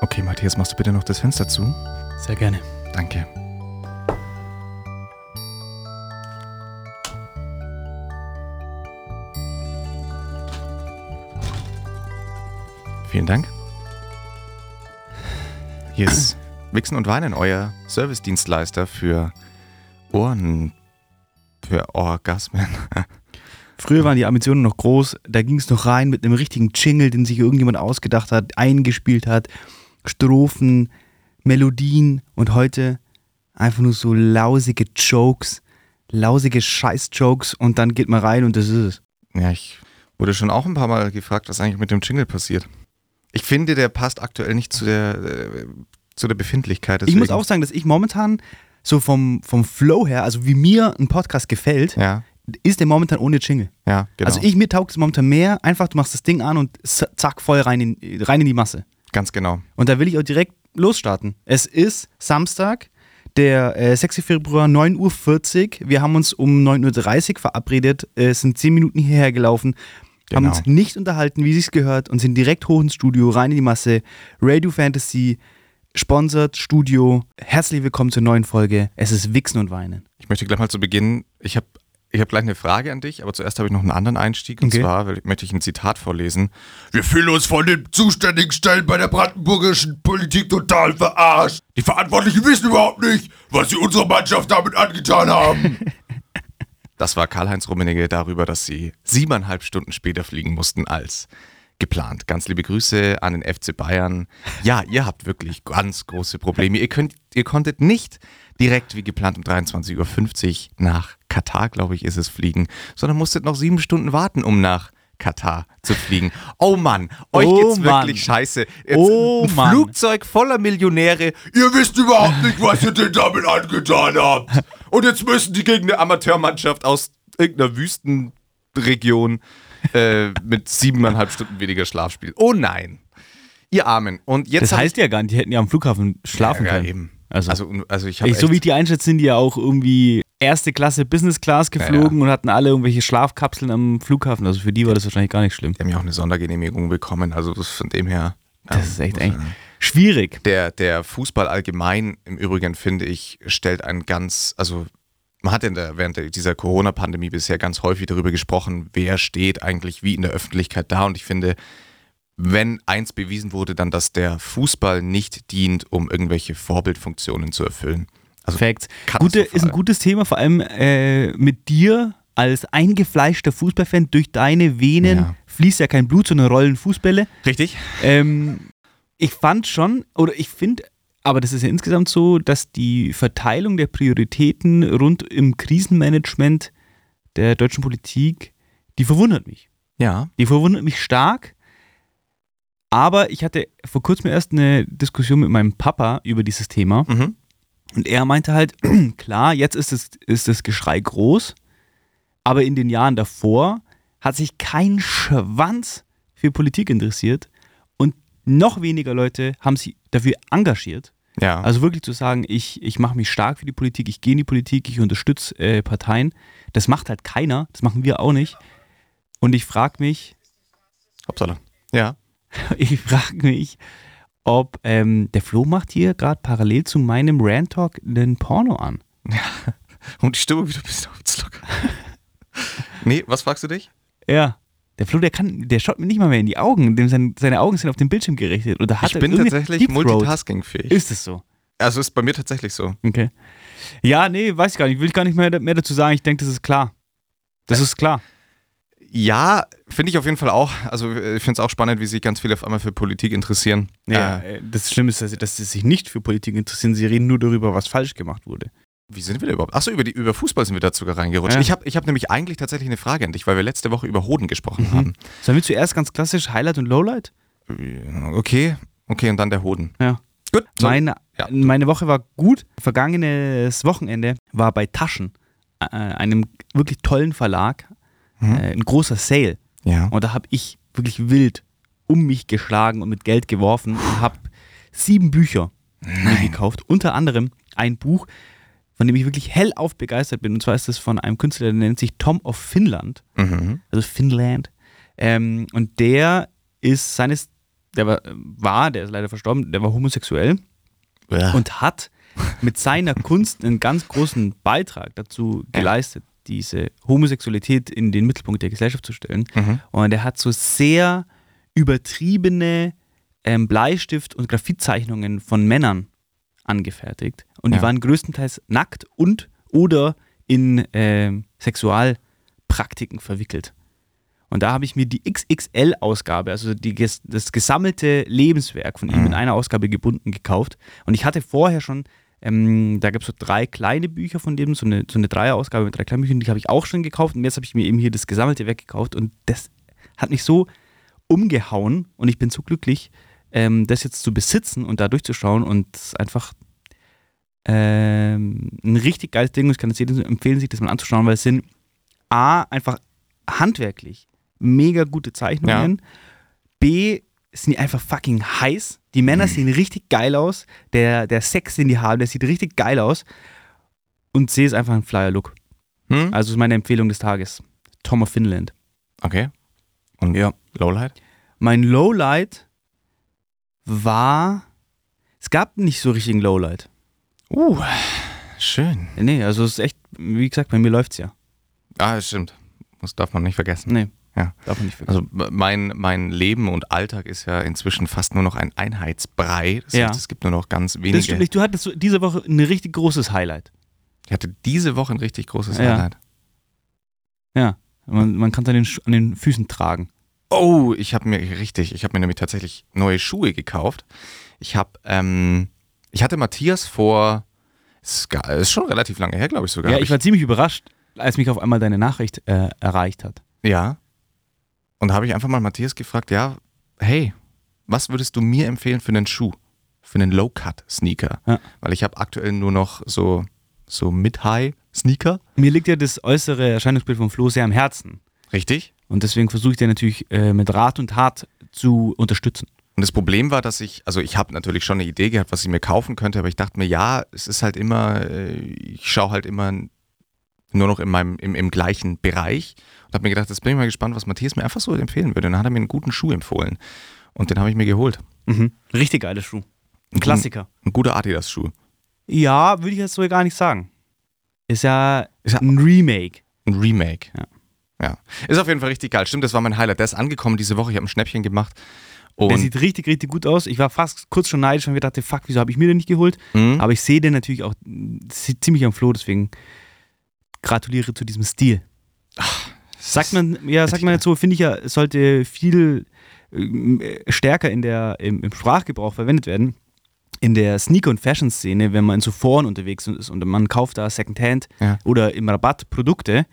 Okay, Matthias, machst du bitte noch das Fenster zu? Sehr gerne. Danke. Vielen Dank. Hier ist Wichsen und Weinen, euer Servicedienstleister für Ohren, für Orgasmen. Früher waren die Ambitionen noch groß, da ging es noch rein mit einem richtigen Jingle, den sich irgendjemand ausgedacht hat, eingespielt hat, Strophen, Melodien und heute einfach nur so lausige Jokes, lausige Scheiß-Jokes und dann geht man rein und das ist es. Ja, ich wurde schon auch ein paar Mal gefragt, was eigentlich mit dem Jingle passiert. Ich finde, der passt aktuell nicht zu der, äh, zu der Befindlichkeit. Ich muss deswegen- auch sagen, dass ich momentan so vom, vom Flow her, also wie mir ein Podcast gefällt, Ja, ist der momentan ohne Jingle. ja, genau. Also ich, mir taugt es momentan mehr, einfach du machst das Ding an und zack, voll rein in, rein in die Masse. Ganz genau. Und da will ich auch direkt losstarten. Es ist Samstag, der äh, 6. Februar, 9.40 Uhr. Wir haben uns um 9.30 Uhr verabredet, äh, sind 10 Minuten hierher gelaufen, haben Genau. uns nicht unterhalten, wie sich's gehört und sind direkt hoch ins Studio, rein in die Masse. Radio Fantasy, sponsert, Studio. Herzlich willkommen zur neuen Folge. Es ist Wichsen und Weinen. Ich möchte gleich mal zu Beginn, ich habe ich hab gleich eine Frage an dich, aber zuerst habe ich noch einen anderen Einstieg. Und Okay. zwar will- möchte ich ein Zitat vorlesen. Wir fühlen uns von den zuständigen Stellen bei der brandenburgischen Politik total verarscht. Die Verantwortlichen wissen überhaupt nicht, was sie unserer Mannschaft damit angetan haben. Das war Karl-Heinz Rummenigge darüber, dass sie siebeneinhalb Stunden später fliegen mussten als geplant. Ganz liebe Grüße an den FC Bayern. Ja, ihr habt wirklich ganz große Probleme. Ihr, könnt, ihr konntet nicht direkt wie geplant um 23.50 Uhr nach Katar, glaube ich, ist es, fliegen, sondern musstet noch sieben Stunden warten, um nach Katar zu fliegen. Oh Mann, euch Oh geht's Mann. wirklich scheiße. Jetzt Oh ein Mann. Flugzeug voller Millionäre Ihr wisst überhaupt nicht, was ihr denn damit angetan habt. Und jetzt müssen die gegen eine Amateurmannschaft aus irgendeiner Wüstenregion äh, mit siebeneinhalb Stunden weniger Schlaf spielen. Oh nein. Ihr Armen. Und jetzt Das heißt ja gar nicht, die hätten ja am Flughafen schlafen ja, können. ja, eben. Also, Also, also ich habe so wie ich die einschätze, sind die ja auch irgendwie erste Klasse Business Class geflogen und hatten alle irgendwelche Schlafkapseln am Flughafen. Also für die war das wahrscheinlich gar nicht schlimm. die haben ja auch eine Sondergenehmigung bekommen. Also das von dem her. Das ähm, ist echt eigentlich schwierig. Der, der Fußball allgemein im Übrigen, finde ich, stellt ein ganz, also man hat in der, während dieser Corona-Pandemie bisher ganz häufig darüber gesprochen, wer steht eigentlich wie in der Öffentlichkeit da. Und ich finde, wenn eins bewiesen wurde, dann, dass der Fußball nicht dient, um irgendwelche Vorbildfunktionen zu erfüllen. Also Facts. katastrophal. Gute, ist ein gutes Thema, vor allem äh, mit dir als eingefleischter Fußballfan. Durch deine Venen Ja. fließt ja kein Blut, sondern rollen Fußbälle. Richtig? Ähm, ich fand schon, oder ich finde, aber das ist ja insgesamt so, dass die Verteilung der Prioritäten rund im Krisenmanagement der deutschen Politik, die verwundert mich. Ja. Die verwundert mich stark. Aber ich hatte vor kurzem erst eine Diskussion mit meinem Papa über dieses Thema. Mhm. Und er meinte halt, klar, jetzt ist, es, ist das Geschrei groß, aber in den Jahren davor hat sich kein Schwanz für Politik interessiert und noch weniger Leute haben sich dafür engagiert. Ja. Also wirklich zu sagen, ich, ich mache mich stark für die Politik, ich gehe in die Politik, ich unterstütze äh, Parteien, das macht halt keiner, das machen wir auch nicht. Und ich frage mich, Hauptsache. Ja. ich frage mich, ob ähm, der Flo macht hier gerade parallel zu meinem Rant Talk einen Porno an. Und die Stimme wieder ein bisschen aufzulockern. nee, was fragst du dich? Ja. Der Flo, der kann, der schaut mir nicht mal mehr in die Augen, dem sein, seine Augen sind auf den Bildschirm gerichtet. Oder hat ich bin tatsächlich multitaskingfähig. Ist es so? Also ist bei mir tatsächlich so. Okay. Ja, nee, weiß ich gar nicht. Will ich gar nicht mehr, mehr dazu sagen. Ich denke, das ist klar. Das ist klar. Ja, finde ich auf jeden Fall auch. Also äh, ich finde es auch spannend, wie sich ganz viele auf einmal für Politik interessieren. Ja, Äh, äh, das Schlimme ist, dass sie, dass sie sich nicht für Politik interessieren. Sie reden nur darüber, was falsch gemacht wurde. wie sind wir da überhaupt? Achso, über, die, über Fußball sind wir da sogar reingerutscht. Ja. Ich habe ich hab nämlich eigentlich tatsächlich eine Frage an dich, weil wir letzte Woche über Hoden gesprochen Mhm. haben. Sollen wir zuerst ganz klassisch Highlight und Lowlight? Okay, okay, und dann der Hoden. Ja. Gut. So, Meine, ja. meine Woche war gut. Vergangenes Wochenende war bei Taschen, äh, einem wirklich tollen Verlag, Mhm. äh, ein großer Sale. ja. Und da habe ich wirklich wild um mich geschlagen und mit Geld geworfen und habe sieben Bücher gekauft. Unter anderem ein Buch, von dem ich wirklich hellauf begeistert bin. Und zwar ist es von einem Künstler, der nennt sich Tom of Finland. Mhm. Also Finnland. Ähm, und der ist seines der war, war, der ist leider verstorben, der war homosexuell und hat mit seiner Kunst einen ganz großen Beitrag dazu geleistet, diese Homosexualität in den Mittelpunkt der Gesellschaft zu stellen. Mhm. Und er hat so sehr übertriebene ähm, Bleistift- und Graphitzeichnungen von Männern angefertigt. Und die Ja. waren größtenteils nackt und oder in ähm, Sexualpraktiken verwickelt. Und da habe ich mir die XXL-Ausgabe, also die, das gesammelte Lebenswerk von ihm in einer Ausgabe gebunden gekauft. Und ich hatte vorher schon, ähm, da gab es so drei kleine Bücher von dem, so eine, so eine Dreierausgabe mit drei kleinen Büchern, die habe ich auch schon gekauft. Und jetzt habe ich mir eben hier das gesammelte Werk gekauft. Und das hat mich so umgehauen und ich bin so glücklich, ähm, das jetzt zu besitzen und da durchzuschauen und es ist einfach ähm, ein richtig geiles Ding und ich kann es jedem empfehlen, sich das mal anzuschauen, weil es sind A, einfach handwerklich mega gute Zeichnungen, B, sind die einfach fucking heiß, die Männer sehen richtig geil aus, der, der Sex, den die haben, der sieht richtig geil aus und C ist einfach ein Flyer-Look. Hm? Also ist meine Empfehlung des Tages. Tom of Finland. Okay. Und Ja. Lowlight? Mein Lowlight war. Es gab nicht so richtigen Lowlight. Uh, schön. Nee, also es ist echt, wie gesagt, bei mir läuft's ja. Ah, das stimmt. Das darf man nicht vergessen. Nee, Ja. darf man nicht vergessen. Also mein, mein Leben und Alltag ist ja inzwischen fast nur noch ein Einheitsbrei. Das Ja. heißt, es gibt nur noch ganz das wenige. stimmt nicht. Du hattest diese Woche ein richtig großes Highlight. Ich hatte diese Woche ein richtig großes Ja. Highlight. Ja. Man, man kann es an den, an den Füßen tragen. Oh, ich habe mir richtig, ich habe mir nämlich tatsächlich neue Schuhe gekauft. Ich habe, ähm, ich hatte Matthias vor, ist, gar- ist schon relativ lange her, glaube ich sogar. Ja, ich war ziemlich überrascht, als mich auf einmal deine Nachricht äh, erreicht hat. Ja. Und da habe ich einfach mal Matthias gefragt, ja, hey, was würdest du mir empfehlen für einen Schuh? Für einen Low-Cut-Sneaker? Ja. Weil ich habe aktuell nur noch so, so Mid-High-Sneaker. Mir liegt ja das äußere Erscheinungsbild von Flo sehr am Herzen. Richtig? Und deswegen versuche ich dir natürlich äh, mit Rat und Tat zu unterstützen. Und das Problem war, dass ich, also ich habe natürlich schon eine Idee gehabt, was ich mir kaufen könnte, aber ich dachte mir, ja, es ist halt immer, äh, ich schaue halt immer nur noch in meinem, im, im gleichen Bereich und habe mir gedacht, jetzt bin ich mal gespannt, was Matthias mir einfach so empfehlen würde. Und dann hat er mir einen guten Schuh empfohlen. Und den habe ich mir geholt. Mhm. Richtig geiler Schuh. Ein Klassiker. Ein guter Adidas-Schuh. Ja, würde ich jetzt so gar nicht sagen. Ist ja, Ist ja- ein Remake. Ein Remake. Ja. ja. Ist auf jeden Fall richtig geil. Stimmt, das war mein Highlight. Der ist angekommen diese Woche. Ich habe ein Schnäppchen gemacht. Der Und sieht richtig, richtig gut aus. Ich war fast kurz schon neidisch und mir dachte, fuck, wieso habe ich mir den nicht geholt? Mhm. Aber ich sehe den natürlich auch ziemlich am Floh, deswegen gratuliere zu diesem Stil. Sagt man, ja, sagt man jetzt so, finde ich ja, es sollte viel äh, stärker in der, im, im Sprachgebrauch verwendet werden. In der Sneaker- und Fashion-Szene, wenn man in so Foren unterwegs ist und man kauft da Secondhand Ja. oder im Rabatt Produkte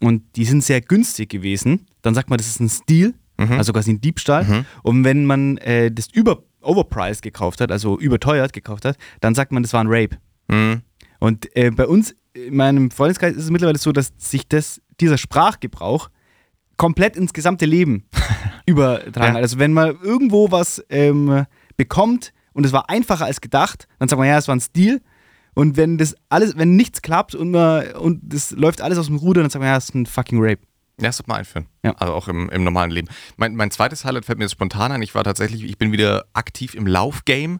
und die sind sehr günstig gewesen, dann sagt man, das ist ein Stil, Mhm. also quasi ein Diebstahl. Und wenn man äh, das über overpriced gekauft hat, also überteuert gekauft hat, dann sagt man, das war ein Rape. Mhm. Und äh, bei uns, in meinem Freundeskreis, ist es mittlerweile so, dass sich das, dieser Sprachgebrauch komplett ins gesamte Leben übertragen Ja. hat. Also wenn man irgendwo was ähm, bekommt und es war einfacher als gedacht, dann sagt man, ja, es war ein Stil. Und wenn das alles, wenn nichts klappt und man, und das läuft alles aus dem Ruder, dann sagt man, ja, es ist ein fucking Rape. Ja, das sollte man einführen. Ja. Also auch im, im normalen Leben. Mein, mein zweites Highlight fällt mir jetzt spontan ein. Ich war tatsächlich, ich bin wieder aktiv im Laufgame.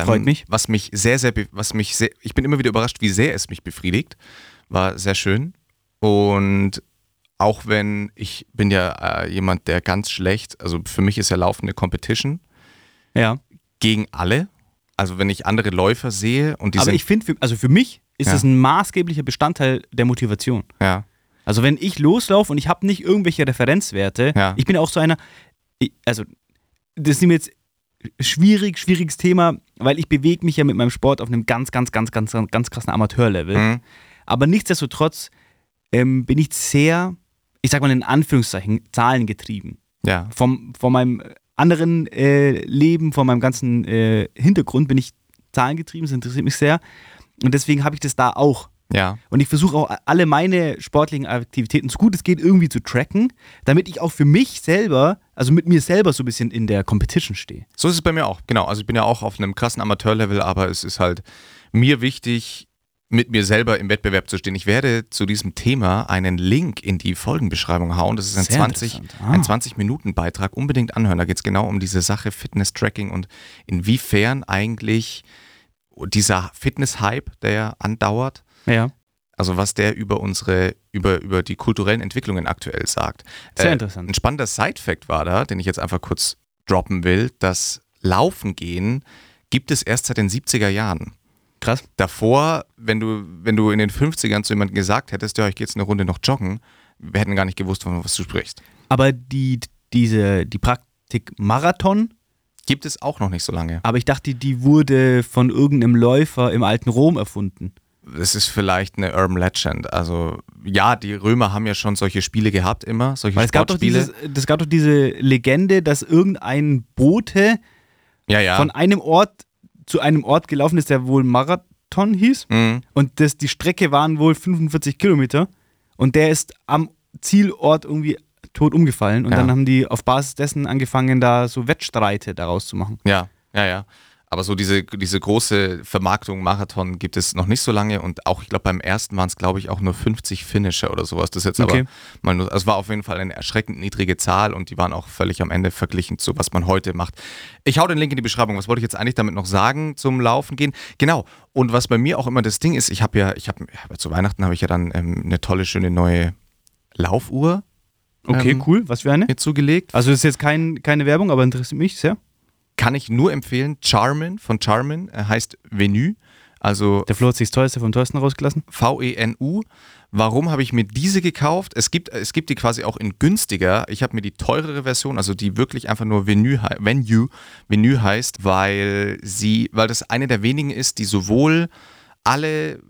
Ähm, Freut mich. Was mich sehr, sehr, was mich sehr, ich bin immer wieder überrascht, wie sehr es mich befriedigt. War sehr schön. Und auch wenn ich bin ja äh, jemand, der ganz schlecht, also für mich ist ja Laufen eine Competition Ja. gegen alle. Also wenn ich andere Läufer sehe und die Aber sind, ich finde, also für mich ist Ja. das ein maßgeblicher Bestandteil der Motivation. ja, Also wenn ich loslaufe und ich habe nicht irgendwelche Referenzwerte, Ja. ich bin auch so einer, also das ist mir jetzt schwierig, schwieriges Thema, weil ich bewege mich ja mit meinem Sport auf einem ganz, ganz, ganz, ganz, ganz krassen Amateurlevel. Mhm. Aber nichtsdestotrotz ähm, bin ich sehr, ich sag mal in Anführungszeichen, zahlengetrieben. ja, Vom, von meinem anderen äh, Leben, von meinem ganzen äh, Hintergrund bin ich zahlengetrieben, das interessiert mich sehr. Und deswegen habe ich das da auch. Ja, Und ich versuche auch alle meine sportlichen Aktivitäten so gut es geht irgendwie zu tracken, damit ich auch für mich selber, also mit mir selber so ein bisschen in der Competition stehe. So ist es bei mir auch, genau. Also ich bin ja auch auf einem krassen Amateurlevel, aber es ist halt mir wichtig, mit mir selber im Wettbewerb zu stehen. Ich werde zu diesem Thema einen Link in die Folgenbeschreibung hauen. Das ist ein Sehr 20, interessant. Ah. ein 20 Minuten Beitrag. Unbedingt anhören. Da geht es genau um diese Sache Fitness-Tracking und inwiefern eigentlich dieser Fitness-Hype, der andauert, Ja, also was der über unsere, über, über die kulturellen Entwicklungen aktuell sagt. sehr Äh, interessant. Ein spannender Side-Fact war da, den ich jetzt einfach kurz droppen will, dass Laufen gehen gibt es erst seit den 70er Jahren. Krass. Davor, wenn du, wenn du in den 50ern zu jemandem gesagt hättest, ja, ich gehe jetzt eine Runde noch joggen, wir hätten gar nicht gewusst, von was du sprichst. Aber die, diese, die Praktik Marathon, Gibt es auch noch nicht so lange. aber ich dachte, die wurde von irgendeinem Läufer im alten Rom erfunden. Es ist vielleicht eine Urban Legend. Also ja, die Römer haben ja schon solche Spiele gehabt immer, solche Weil es gab, doch dieses, es gab doch diese Legende, dass irgendein Bote ja, ja. von einem Ort zu einem Ort gelaufen ist, der wohl Marathon hieß. Mhm. Und das, die Strecke waren wohl 45 Kilometer. Und der ist am Zielort irgendwie tot umgefallen. Und Ja. dann haben die auf Basis dessen angefangen, da so Wettstreite daraus zu machen. Ja, ja, ja. Aber so diese, diese große Vermarktung Marathon gibt es noch nicht so lange und auch, ich glaube, beim ersten waren es, glaube ich, auch nur 50 Finisher oder sowas. Das ist jetzt Okay. aber mal nur, also es war auf jeden Fall eine erschreckend niedrige Zahl und die waren auch völlig am Ende verglichen zu, was man heute macht. Ich hau den Link in die Beschreibung. Was wollte ich jetzt eigentlich damit noch sagen zum Laufen gehen? Genau. Und was bei mir auch immer das Ding ist, ich habe ja, ich habe zu Weihnachten habe ich ja dann ähm, eine tolle, schöne neue Laufuhr Okay, Ähm, cool. Was für eine? mir zugelegt. Also das ist jetzt kein, keine Werbung, aber interessiert mich sehr. Kann ich nur empfehlen. Charmin von Charmin äh, heißt Venue. Also Der Flo hat sich das teuerste vom teuersten rausgelassen. V-E-N-U. Warum habe ich mir diese gekauft? Es gibt, es gibt die quasi auch in günstiger. Ich habe mir die teurere Version, also die wirklich einfach nur Venue, Venue, Venue heißt, weil sie, weil das eine der wenigen ist, die sowohl alle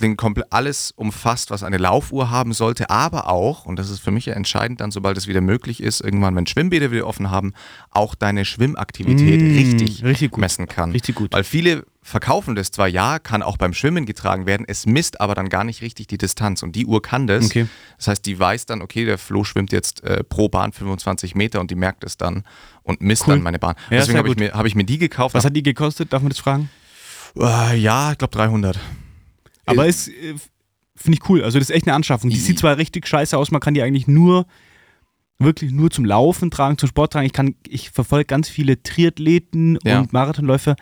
den komple- alles umfasst, was eine Laufuhr haben sollte, aber auch, und das ist für mich ja entscheidend dann, sobald es wieder möglich ist, irgendwann, wenn Schwimmbäder wieder offen haben, auch deine Schwimmaktivität Mm, richtig, richtig messen kann. Richtig gut. Weil viele verkaufen das zwar, ja, kann auch beim Schwimmen getragen werden, es misst aber dann gar nicht richtig die Distanz. Und die Uhr kann das. Okay. Das heißt, die weiß dann, okay, der Flo schwimmt jetzt äh, pro Bahn 25 Meter und die merkt es dann und misst Cool. dann meine Bahn. Ja, Deswegen habe ich, mir- hab ich mir die gekauft. Was hat die gekostet? Darf man das fragen? äh, ja, ich glaube 300. Aber ist, äh, finde ich cool. Also das ist echt eine Anschaffung. Die sieht zwar richtig scheiße aus, man kann die eigentlich nur, wirklich nur zum Laufen tragen, zum Sport tragen. Ich, kann- ich verfolge ganz viele Triathleten Ja. und Marathonläufer,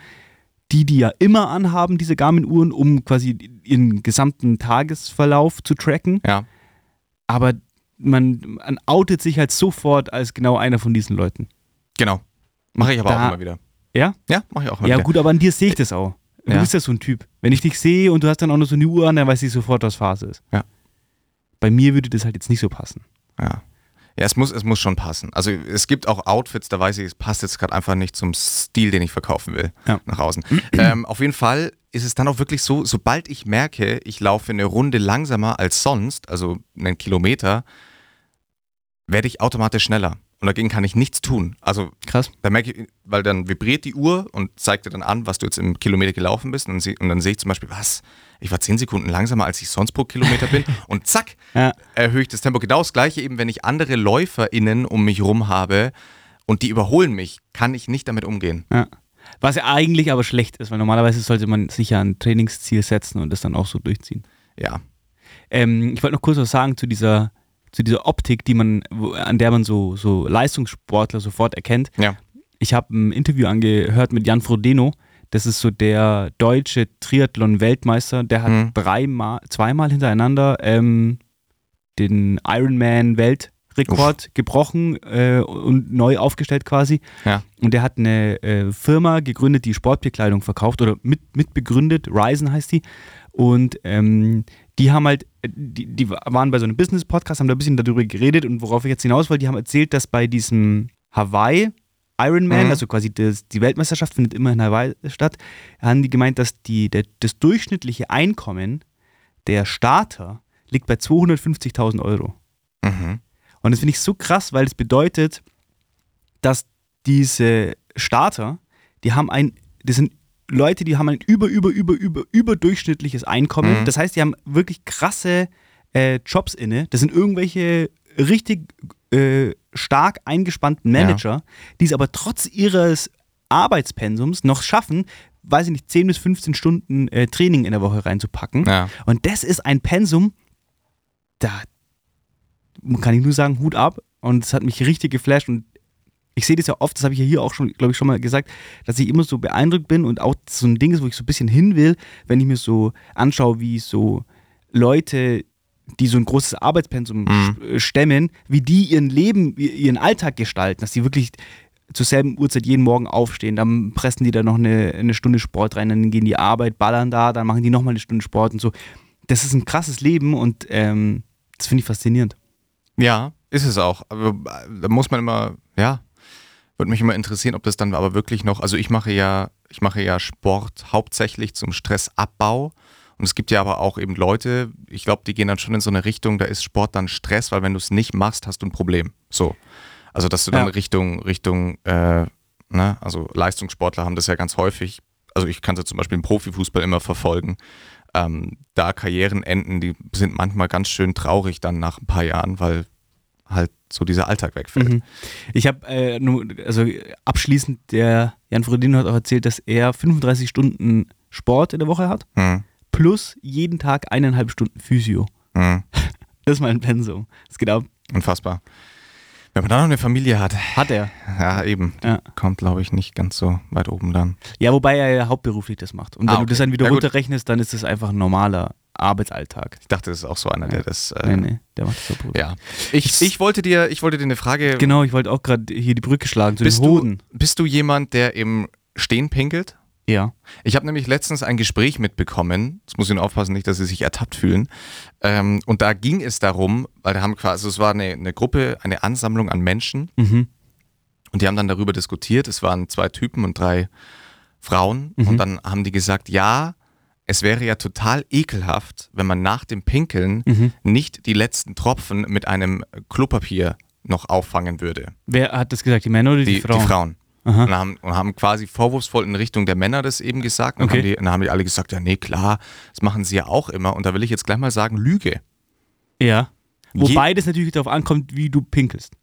die die ja immer anhaben, diese Garmin-Uhren, um quasi ihren gesamten Tagesverlauf zu tracken. Ja. Aber man, man outet sich halt sofort als genau einer von diesen Leuten. Genau. Mache ich aber Da- auch immer wieder. Ja? Ja, mache ich auch immer Ja, wieder. gut, aber an dir sehe ich das auch. Du Ja. bist ja so ein Typ. Wenn ich dich sehe und du hast dann auch noch so eine Uhr an, dann weiß ich sofort, was Phase ist. Ja. Bei mir würde das halt jetzt nicht so passen. Ja. Ja, es muss, es muss schon passen. Also es gibt auch Outfits, da weiß ich, es passt jetzt gerade einfach nicht zum Stil, den ich verkaufen will, Ja. nach außen. ähm, auf jeden Fall ist es dann auch wirklich so, sobald ich merke, ich laufe eine Runde langsamer als sonst, also einen Kilometer, werde ich automatisch schneller. Und dagegen kann ich nichts tun. Also Krass. da merke ich, weil dann vibriert die Uhr und zeigt dir dann an, was du jetzt im Kilometer gelaufen bist. Und, dann seh- und dann sehe ich zum Beispiel, was? Ich war 10 Sekunden langsamer, als ich sonst pro Kilometer bin. Und zack, Ja. erhöhe ich das Tempo. Genau das gleiche eben, wenn ich andere LäuferInnen um mich rum habe und die überholen mich, kann ich nicht damit umgehen. ja. Was ja eigentlich aber schlecht ist, weil normalerweise sollte man sich ja ein Trainingsziel setzen und das dann auch so durchziehen. Ja. Ähm, ich wollte noch kurz was sagen zu dieser, zu dieser Optik, die man, an der man so, so Leistungssportler sofort erkennt. Ja. Ich habe ein Interview angehört mit Jan Frodeno. Das ist so der deutsche Triathlon-Weltmeister. Der hat Mhm. dreimal, zweimal hintereinander ähm, den Ironman-Weltrekord gebrochen äh, und neu aufgestellt quasi. Ja. Und der hat eine äh, Firma gegründet, die Sportbekleidung verkauft oder mit, mitbegründet. Ryzen heißt die. Und ähm, die haben halt, äh, die, die waren bei so einem Business-Podcast, haben da ein bisschen darüber geredet und worauf ich jetzt hinaus wollte, die haben erzählt, dass bei diesem Hawaii Ironman, Mhm. also quasi das, die Weltmeisterschaft findet immer in Hawaii statt, haben die gemeint, dass die, der, das durchschnittliche Einkommen der Starter liegt bei 250.000 Euro. Mhm. Und das finde ich so krass, weil es bedeutet, dass diese Starter, die haben ein, das sind Leute, die haben ein über, über, über, über, überdurchschnittliches Einkommen. Mhm. Das heißt, die haben wirklich krasse äh, Jobs inne. Das sind irgendwelche richtig äh, stark eingespannten Manager, die es aber trotz ihres Arbeitspensums noch schaffen, weiß ich nicht, 10 bis 15 Stunden äh, Training in der Woche reinzupacken. Ja. Und das ist ein Pensum, da kann ich nur sagen, Hut ab. Und es hat mich richtig geflasht. Und ich sehe das ja oft, das habe ich ja hier auch schon, glaube ich, schon mal gesagt, dass ich immer so beeindruckt bin und auch so ein Ding ist, wo ich so ein bisschen hin will, wenn ich mir so anschaue, wie so Leute, die so ein großes Arbeitspensum Mhm. stemmen, wie die ihren Leben, ihren Alltag gestalten, dass die wirklich zur selben Uhrzeit jeden Morgen aufstehen, dann pressen die da noch eine, eine Stunde Sport rein, dann gehen die Arbeit, ballern da, dann machen die nochmal eine Stunde Sport und so. Das ist ein krasses Leben und ähm, das finde ich faszinierend. Ja, ist es auch. Aber äh, da muss man immer, ja, würde mich immer interessieren, ob das dann aber wirklich noch, also ich mache ja, ich mache ja Sport hauptsächlich zum Stressabbau. Und es gibt ja aber auch eben Leute, ich glaube, die gehen dann schon in so eine Richtung, da ist Sport dann Stress, weil wenn du es nicht machst, hast du ein Problem. So. Also, dass du dann Ja. Richtung, Richtung, äh, ne, also Leistungssportler haben das ja ganz häufig. Also ich kann es ja zum Beispiel im Profifußball immer verfolgen. Ähm, da Karrieren enden, die sind manchmal ganz schön traurig dann nach ein paar Jahren, weil halt so dieser Alltag wegfällt. Mhm. Ich habe, äh, nur- also abschließend, der Jan Frodeno hat auch erzählt, dass er 35 Stunden Sport in der Woche hat, Hm, plus jeden Tag eineinhalb Stunden Physio. hm, Das ist mein Pensum. Das geht ab. unfassbar. Wenn man dann noch eine Familie hat, Hat er. ja eben, Ja. kommt glaube ich nicht ganz so weit oben dann. Ja, wobei er ja hauptberuflich das macht. Und wenn Ah, du okay. das dann wieder Ja, runterrechnest, dann ist das einfach ein normaler Arbeitsalltag. Ich dachte, das ist auch so einer, der das. Nee, Äh, nee, der macht das so Ja. Ich, ich, wollte dir, ich wollte dir eine Frage. Genau, ich wollte auch gerade hier die Brücke schlagen zu Bist den du, Hoden. bist du jemand, der im Stehen pinkelt? Ja. Ich habe nämlich letztens ein Gespräch mitbekommen, jetzt muss ich nur aufpassen, nicht, dass sie sich ertappt fühlen. Ähm, und da ging es darum, weil da haben quasi, also es war eine, eine Gruppe, eine Ansammlung an Menschen Mhm. und die haben dann darüber diskutiert. Es waren zwei Typen und drei Frauen Mhm. und dann haben die gesagt, ja, es wäre ja total ekelhaft, wenn man nach dem Pinkeln Mhm. nicht die letzten Tropfen mit einem Klopapier noch auffangen würde. Wer hat das gesagt, die Männer oder die, Die, Frauen? die Frauen. Und haben, und haben quasi vorwurfsvoll in Richtung der Männer das eben gesagt. Und Okay. haben die, dann haben die alle gesagt, ja, nee, klar, das machen sie ja auch immer. Und da will ich jetzt gleich mal sagen, Lüge. Ja. Je- Wobei das natürlich darauf ankommt, wie du pinkelst.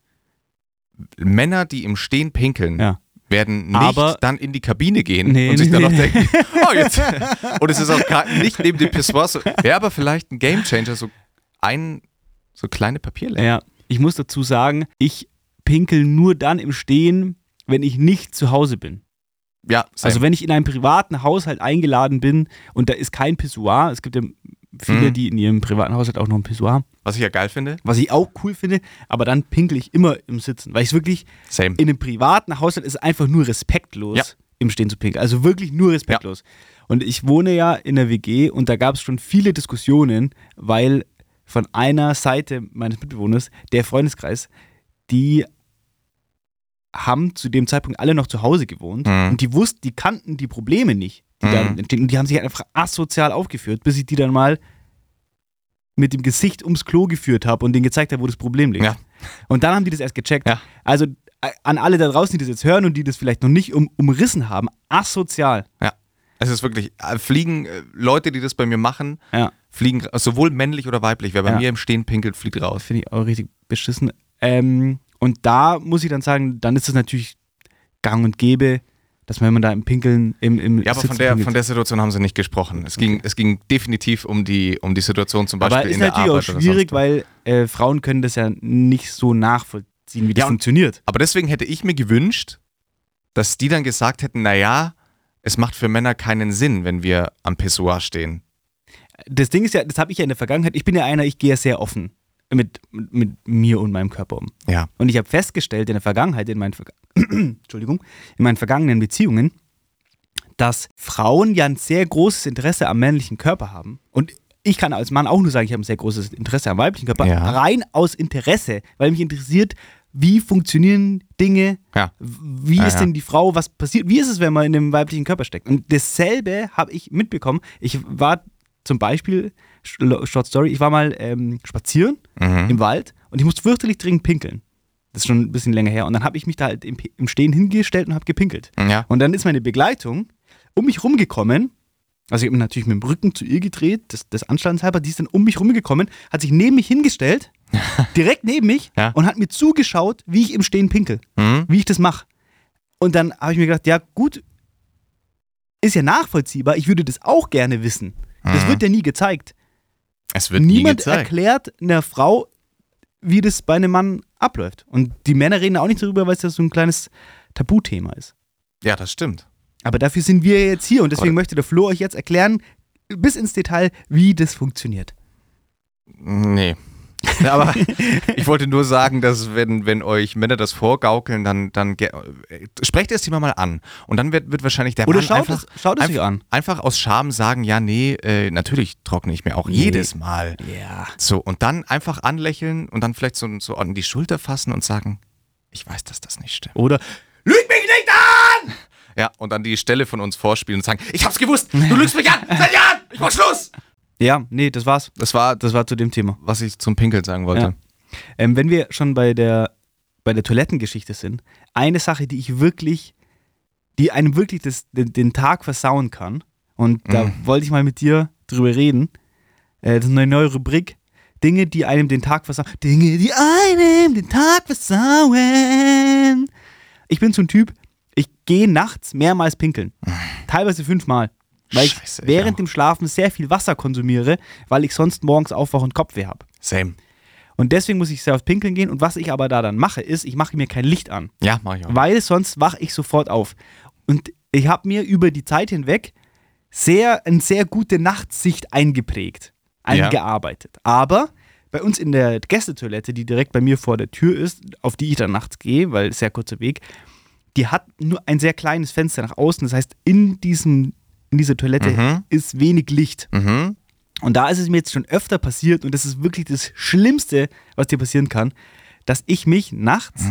Männer, die im Stehen pinkeln, Ja. werden nicht Aber- dann in die Kabine gehen Nee, und sich nee, dann noch nee. denken, oh jetzt. Und es ist auch nicht neben dem Pissoir so. Wäre aber vielleicht ein Gamechanger, so ein, so kleine Papierlecker. Ja. Ich muss dazu sagen, ich pinkel nur dann im Stehen, wenn ich nicht zu Hause bin. Ja, same. Also wenn ich in einem privaten Haushalt eingeladen bin und da ist kein Pissoir, es gibt ja viele, Mhm. die in ihrem privaten Haushalt auch noch ein Pissoir haben, was ich ja geil finde. was ich auch cool finde, aber dann pinkel ich immer im Sitzen, weil ich es wirklich Same. in einem privaten Haushalt ist einfach nur respektlos, Ja. im Stehen zu pinkeln. Also wirklich nur respektlos. Und ich wohne ja in der WG und da gab es schon viele Diskussionen, weil von einer Seite meines Mitbewohners, der Freundeskreis, die haben zu dem Zeitpunkt alle noch zu Hause gewohnt Mhm. und die wussten, die kannten die Probleme nicht, die Mhm. da entstehen. Und die haben sich einfach asozial aufgeführt, bis ich die dann mal mit dem Gesicht ums Klo geführt habe und denen gezeigt habe, wo das Problem liegt. Ja. Und dann haben die das erst gecheckt. Ja. Also äh, an alle da draußen, die das jetzt hören und die das vielleicht noch nicht um, umrissen haben, asozial. Ja. Es ist wirklich, äh, fliegen äh, Leute, die das bei mir machen, Ja. fliegen sowohl männlich oder weiblich. Wer bei Ja. mir im Stehen pinkelt, fliegt raus. Finde ich auch richtig beschissen. Ähm, und da muss ich dann sagen, dann ist es natürlich gang und gäbe, dass man, wenn man da im Pinkeln im, im Ja, aber Sitzen von der, pinkelt. von der Situation haben sie nicht gesprochen. Es ging, es ging definitiv um die, um die Situation zum Beispiel Aber ist in der natürlich Arbeit auch oder schwierig, sonst wo. weil äh, Frauen können das ja nicht so nachvollziehen, wie das Ja, funktioniert. Aber deswegen hätte ich mir gewünscht, dass die dann gesagt hätten, naja, es macht für Männer keinen Sinn, wenn wir am Pissoir stehen. Das Ding ist ja, das habe ich ja in der Vergangenheit, ich bin ja einer, ich gehe ja sehr offen mit, mit, mir und meinem Körper um. Ja. Und ich habe festgestellt in der Vergangenheit, in meinen, Verga Entschuldigung, in meinen vergangenen Beziehungen, dass Frauen ja ein sehr großes Interesse am männlichen Körper haben. Und ich kann als Mann auch nur sagen, ich habe ein sehr großes Interesse am weiblichen Körper. Ja. Rein aus Interesse, weil mich interessiert, wie funktionieren Dinge, Ja. wie Ja, ist denn die Frau, was passiert, wie ist es, wenn man in dem weiblichen Körper steckt? Und dasselbe habe ich mitbekommen. Ich war zum Beispiel, Short Story, ich war mal ähm, spazieren Mhm. im Wald und ich musste fürchterlich dringend pinkeln. Das ist schon ein bisschen länger her. Und dann habe ich mich da halt im, im Stehen hingestellt und habe gepinkelt. Ja. Und dann ist meine Begleitung um mich rumgekommen. Also ich habe mich natürlich mit dem Rücken zu ihr gedreht, des, des Anstands halber. Die ist dann um mich rumgekommen, hat sich neben mich hingestellt, direkt neben mich Ja. und hat mir zugeschaut, wie ich im Stehen pinkel, Mhm. wie ich das mache. Und dann habe ich mir gedacht, ja gut, ist ja nachvollziehbar. Ich würde das auch gerne wissen. Das Mhm. wird ja nie gezeigt. Es wird nie Niemand gezeigt. erklärt einer Frau, wie das bei einem Mann abläuft. Und die Männer reden auch nicht darüber, weil es ja so ein kleines Tabuthema ist. Ja, das stimmt. Aber dafür sind wir jetzt hier und deswegen möchte der Flo euch jetzt erklären, bis ins Detail, wie das funktioniert. Nee. Ja, Aber ich wollte nur sagen, dass wenn, wenn euch Männer das vorgaukeln, dann, dann sprecht das Thema mal an. Und dann wird, wird wahrscheinlich der Oder Mann schaut einfach, es, schaut es einfach, an. einfach aus Scham sagen, ja, nee, äh, natürlich trockne ich mir auch Nee. jedes Mal. Ja. So, und dann einfach anlächeln und dann vielleicht so, so an die Schulter fassen und sagen, ich weiß, dass das nicht stimmt. Oder Lüg mich nicht an! Ja, und dann die Stelle von uns vorspielen und sagen, ich hab's gewusst, du lügst mich an, seit Jahren, ich mach Schluss! Ja, nee, das war's. Das war Das war zu dem Thema. was ich zum Pinkeln sagen wollte. Ja. Ähm, wenn wir schon bei der, bei der Toilettengeschichte sind, eine Sache, die ich wirklich, die einem wirklich das, den, den Tag versauen kann, und da Mhm. wollte ich mal mit dir drüber reden, äh, das ist eine neue Rubrik, Dinge, die einem den Tag versauen. Dinge, die einem den Tag versauen. Ich bin so ein Typ, ich gehe nachts mehrmals pinkeln. Teilweise fünfmal. Weil Scheiße, ich während ja. dem Schlafen sehr viel Wasser konsumiere, weil ich sonst morgens aufwache und Kopfweh habe. Same. Und deswegen muss ich sehr oft pinkeln gehen. Und was ich aber da dann mache, ist, ich mache mir kein Licht an. Ja, mach ich auch. Weil sonst wache ich sofort auf. Und ich habe mir über die Zeit hinweg sehr, eine sehr gute Nachtsicht eingeprägt, eingearbeitet. Aber bei uns in der Gästetoilette, die direkt bei mir vor der Tür ist, auf die ich dann nachts gehe, weil sehr kurzer Weg, die hat nur ein sehr kleines Fenster nach außen. Das heißt, in, diesem, in dieser Toilette Mhm. ist wenig Licht. Mhm. Und da ist es mir jetzt schon öfter passiert und das ist wirklich das Schlimmste, was dir passieren kann, dass ich mich nachts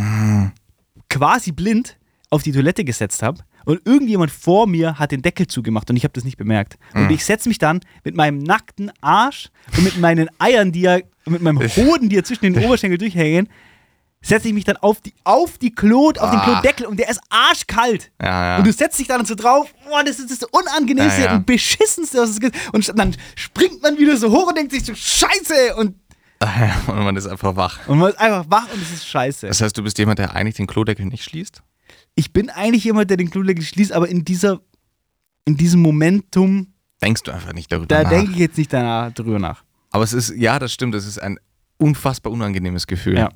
quasi blind auf die Toilette gesetzt habe und irgendjemand vor mir hat den Deckel zugemacht und ich habe das nicht bemerkt. Und ich setze mich dann mit meinem nackten Arsch und mit meinen Eiern, die ja, mit meinem Hoden, die ja zwischen den Oberschenkel durchhängen, setze ich mich dann auf die, auf die Klo, auf den Ah. Klodeckel und der ist arschkalt. Ja, ja. Und du setzt dich dann so drauf, boah, das ist das Unangenehmste Ja, und Beschissenste, was es gibt. Und dann springt man wieder so hoch und denkt sich so, scheiße. Und, und man ist einfach wach. und man ist einfach wach und es ist scheiße. Das heißt, du bist jemand, der eigentlich den Klodeckel nicht schließt? Ich bin eigentlich jemand, der den Klodeckel schließt, aber in dieser, in diesem Momentum, Denkst du einfach nicht darüber da nach. denke ich jetzt nicht danach, drüber nach. Aber es ist, ja, das stimmt, es ist ein unfassbar unangenehmes Gefühl. Ja.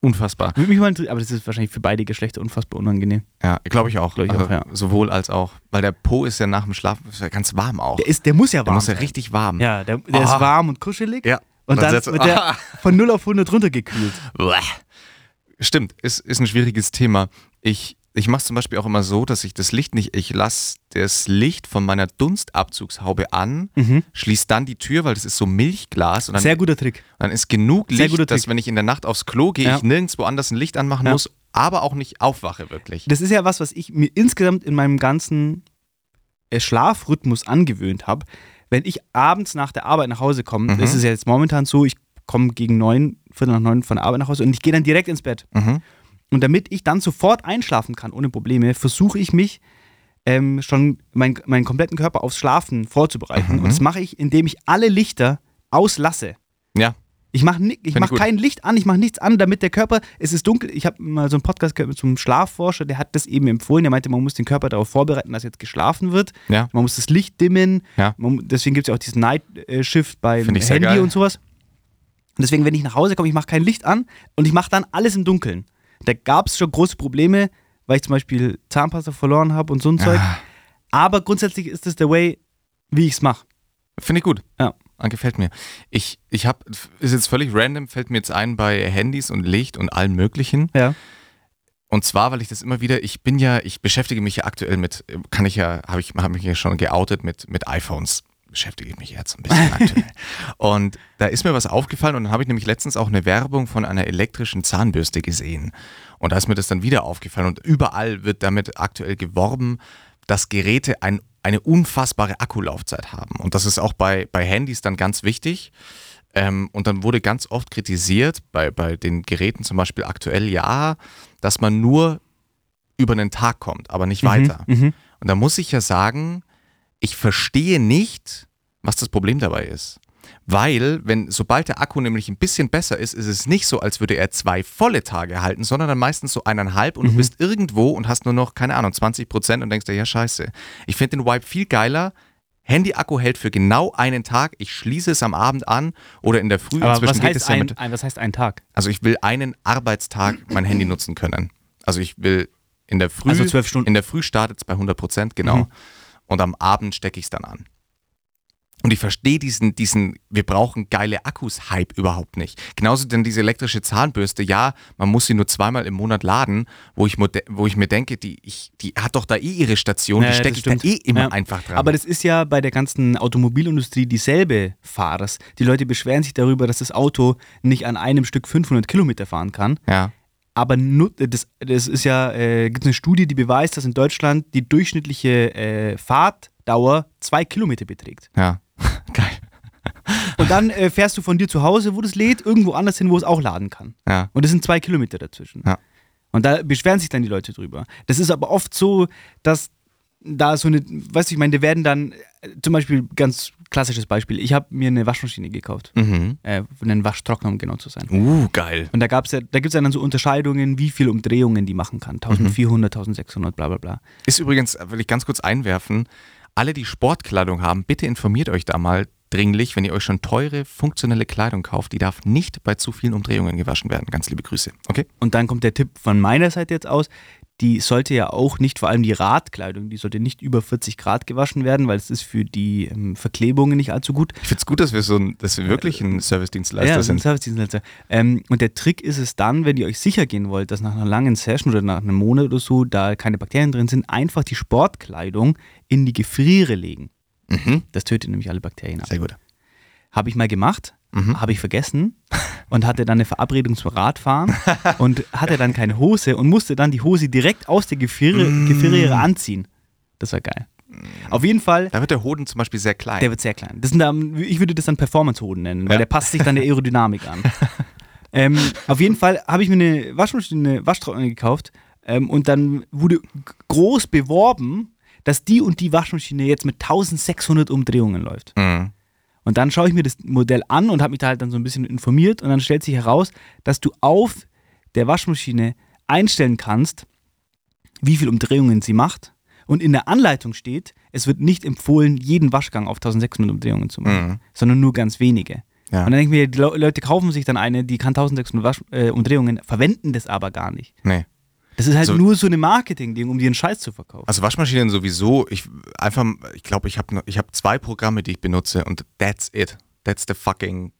Unfassbar. Würde mich mal aber das ist wahrscheinlich für beide Geschlechter unfassbar unangenehm. Ja, glaube ich auch. Glaub ich also, auch, ja. Sowohl als auch. Weil der Po ist ja nach dem Schlaf ja ganz warm auch. Der, ist, der muss ja Der warm muss ja sein. richtig warm. Ja, der, der ist Ah. warm und kuschelig. Ja. Und dann setzt- wird der von 0 auf 100 runtergekühlt. Stimmt, ist, ist ein schwieriges Thema. Ich, ich mache es zum Beispiel auch immer so, dass ich das Licht nicht, ich lasse das Licht von meiner Dunstabzugshaube an, schließe dann die Tür, weil das ist so Milchglas und dann, Sehr guter Trick. dann ist genug Licht, dass wenn ich in der Nacht aufs Klo gehe, Ja. ich nirgendwo anders ein Licht anmachen Ja. muss, aber auch nicht aufwache wirklich. Das ist ja was, was ich mir insgesamt in meinem ganzen äh, Schlafrhythmus angewöhnt habe. Wenn ich abends nach der Arbeit nach Hause komme, Mhm. ist ja jetzt momentan so, ich komme gegen neun, viertel nach neun von der Arbeit nach Hause und ich gehe dann direkt ins Bett. Mhm. Und damit ich dann sofort einschlafen kann, ohne Probleme, versuche ich mich ähm, schon mein, meinen kompletten Körper aufs Schlafen vorzubereiten. Mhm. Und das mache ich, indem ich alle Lichter auslasse. Ja, Ich mache mach kein Licht an, ich mache nichts an, damit der Körper, es ist dunkel. Ich habe mal so einen Podcast gehört mit so einem Schlafforscher, der hat das eben empfohlen. Der meinte, man muss den Körper darauf vorbereiten, dass jetzt geschlafen wird. ja. Man muss das Licht dimmen. Ja. Man, deswegen gibt es ja auch diesen Night äh, Shift beim Handy geil. und sowas. Und deswegen, wenn ich nach Hause komme, ich mache kein Licht an und ich mache dann alles im Dunkeln. Da gab es schon große Probleme, weil ich zum Beispiel Zahnpasta verloren habe und so ein Zeug. Ah, Aber grundsätzlich ist das der Way, wie ich es mache. Finde ich gut. Ja. Ah, Gefällt mir. Ich, ich habe, ist jetzt völlig random, fällt mir jetzt ein bei Handys und Licht und allem Möglichen. Ja. Und zwar, weil ich das immer wieder, ich bin ja, ich beschäftige mich ja aktuell mit, kann ich ja, habe ich, habe mich ja schon geoutet mit, mit iPhones. Beschäftige ich mich jetzt ein bisschen aktuell. Und da ist mir was aufgefallen und dann habe ich nämlich letztens auch eine Werbung von einer elektrischen Zahnbürste gesehen. Und da ist mir das dann wieder aufgefallen und überall wird damit aktuell geworben, dass Geräte ein, eine unfassbare Akkulaufzeit haben. Und das ist auch bei, bei Handys dann ganz wichtig. Ähm, und dann wurde ganz oft kritisiert, bei, bei den Geräten zum Beispiel aktuell, ja, dass man nur über einen Tag kommt, aber nicht weiter. Mhm. Und da muss ich ja sagen, ich verstehe nicht, was das Problem dabei ist. Weil, wenn, sobald der Akku nämlich ein bisschen besser ist, ist es nicht so, als würde er zwei volle Tage halten, sondern dann meistens so eineinhalb und du bist irgendwo und hast nur noch, keine Ahnung, 20 Prozent und denkst dir, ja, scheiße. Ich finde den Wipe viel geiler. Handy-Akku hält für genau einen Tag. Ich schließe es am Abend an oder in der Früh. Aber Inzwischen was geht es heißt, ja ein, mit. ein, was heißt ein Tag? Also ich will einen Arbeitstag mein Handy nutzen können. Also ich will in der Früh, Also zwölf Stunden. in der Früh startet es bei 100 Prozent, genau. Mhm. Und am Abend stecke ich es dann an. Und ich verstehe diesen, diesen, wir brauchen geile Akkus-Hype überhaupt nicht. Genauso denn diese elektrische Zahnbürste, ja, man muss sie nur zweimal im Monat laden, wo ich, wo ich mir denke, die, ich, die hat doch da eh ihre Station, die stecke ich dann stimmt. eh immer Ja. einfach dran. Aber das ist ja bei der ganzen Automobilindustrie dieselbe Farce. Die Leute beschweren sich darüber, dass das Auto nicht an einem Stück 500 Kilometer fahren kann. ja, Aber das, das ist ja, äh, gibt eine Studie, die beweist, dass in Deutschland die durchschnittliche äh, Fahrtdauer zwei Kilometer beträgt. ja, geil. Und dann äh, fährst du von dir zu Hause, wo das lädt, irgendwo anders hin, wo es auch laden kann. Ja, Und es sind zwei Kilometer dazwischen. Ja. Und da beschweren sich dann die Leute drüber. Das ist aber oft so, dass da so eine, weißt du, ich meine, da werden dann, äh, zum Beispiel, ganz klassisches Beispiel, ich habe mir eine Waschmaschine gekauft. mhm. Äh, einen Waschtrockner, um genau zu sein. Uh, geil. Und da gab's ja, da gibt es ja dann so Unterscheidungen, wie viel Umdrehungen die machen kann. 1400, 1600, bla bla bla. Ist übrigens, will ich ganz kurz einwerfen, alle, die Sportkleidung haben, bitte informiert euch da mal dringlich, wenn ihr euch schon teure, funktionelle Kleidung kauft, die darf nicht bei zu vielen Umdrehungen gewaschen werden. Ganz liebe Grüße. Okay? Und dann kommt der Tipp von meiner Seite jetzt aus, die sollte ja auch nicht, vor allem die Radkleidung, die sollte nicht über 40 Grad gewaschen werden, weil es ist für die ähm, Verklebungen nicht allzu gut. Ich finde es gut, dass wir so ein, dass wir wirklich ein Servicedienstleister ja, so ein sind. Servicedienstleister. Ähm, und der Trick ist es dann, wenn ihr euch sicher gehen wollt, dass nach einer langen Session oder nach einem Monat oder so da keine Bakterien drin sind, einfach die Sportkleidung in die Gefriere legen. Mhm. Das tötet nämlich alle Bakterien ab. Sehr gut. Habe ich mal gemacht, Mhm. habe ich vergessen und hatte dann eine Verabredung zum Radfahren und hatte dann keine Hose und musste dann die Hose direkt aus der Gefriere, Mm. Gefriere anziehen. Das war geil. Auf jeden Fall, Da wird der Hoden zum Beispiel sehr klein. der wird sehr klein. Das sind dann, ich würde das dann Performance-Hoden nennen, weil Ja. der passt sich dann der Aerodynamik an. ähm, auf jeden Fall habe ich mir eine Waschmaschine, eine Waschtrockner gekauft ähm, und dann wurde groß beworben, dass die und die Waschmaschine jetzt mit 1600 Umdrehungen läuft. mhm. Und dann schaue ich mir das Modell an und habe mich da halt dann so ein bisschen informiert und dann stellt sich heraus, dass du auf der Waschmaschine einstellen kannst, wie viel Umdrehungen sie macht. Und in der Anleitung steht, es wird nicht empfohlen, jeden Waschgang auf 1600 Umdrehungen zu machen, Mhm. sondern nur ganz wenige. Ja. Und dann denke ich mir, die Le- Leute kaufen sich dann eine, die kann 1600 Wasch äh, Umdrehungen, verwenden das aber gar nicht. Nee. Das ist halt So- nur so eine Marketing-Ding, um dir einen Scheiß zu verkaufen. Also Waschmaschinen sowieso, ich einfach, ich glaube, ich habe ich hab zwei Programme, die ich benutze und that's it. That's the fucking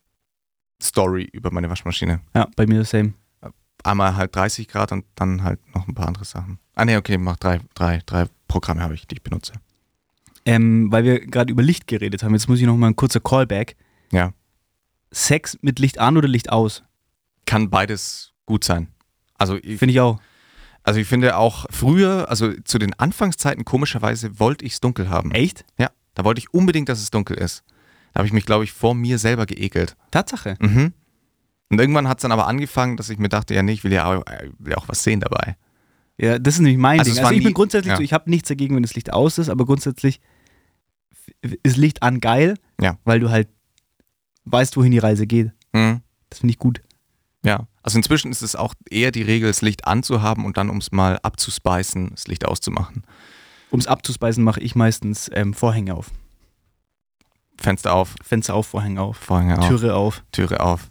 story über meine Waschmaschine. ja, bei mir das same. Einmal halt 30 Grad und dann halt noch ein paar andere Sachen. Ah ne, okay, mach drei, drei, drei Programme habe ich, die ich benutze. Ähm, weil wir gerade über Licht geredet haben, jetzt muss ich noch mal ein kurzer Callback. Ja. Sex mit Licht an oder Licht aus? Kann beides gut sein. Also ich, Finde ich auch. Also ich finde auch früher, also zu den Anfangszeiten komischerweise wollte ich es dunkel haben. Echt? Ja, da wollte ich unbedingt, dass es dunkel ist. Da habe ich mich, glaube ich, vor mir selber geekelt. Tatsache. Mhm. Und irgendwann hat es dann aber angefangen, dass ich mir dachte, ja, nee, ich will ja auch, will ja auch was sehen dabei. Ja, das ist nämlich mein Also Ding. Also ich bin grundsätzlich ja. so, ich habe nichts dagegen, wenn das Licht aus ist, aber grundsätzlich ist Licht an geil, Ja. weil du halt weißt, wohin die Reise geht. Mhm. Das finde ich gut. Ja. Also inzwischen ist es auch eher die Regel, das Licht anzuhaben und dann, um es mal abzuspeisen, das Licht auszumachen. Um es abzuspeisen, mache ich meistens ähm, Vorhänge auf. Fenster auf, Fenster auf, Vorhänge auf. Vorhänge auf, Türe auf. Türe auf,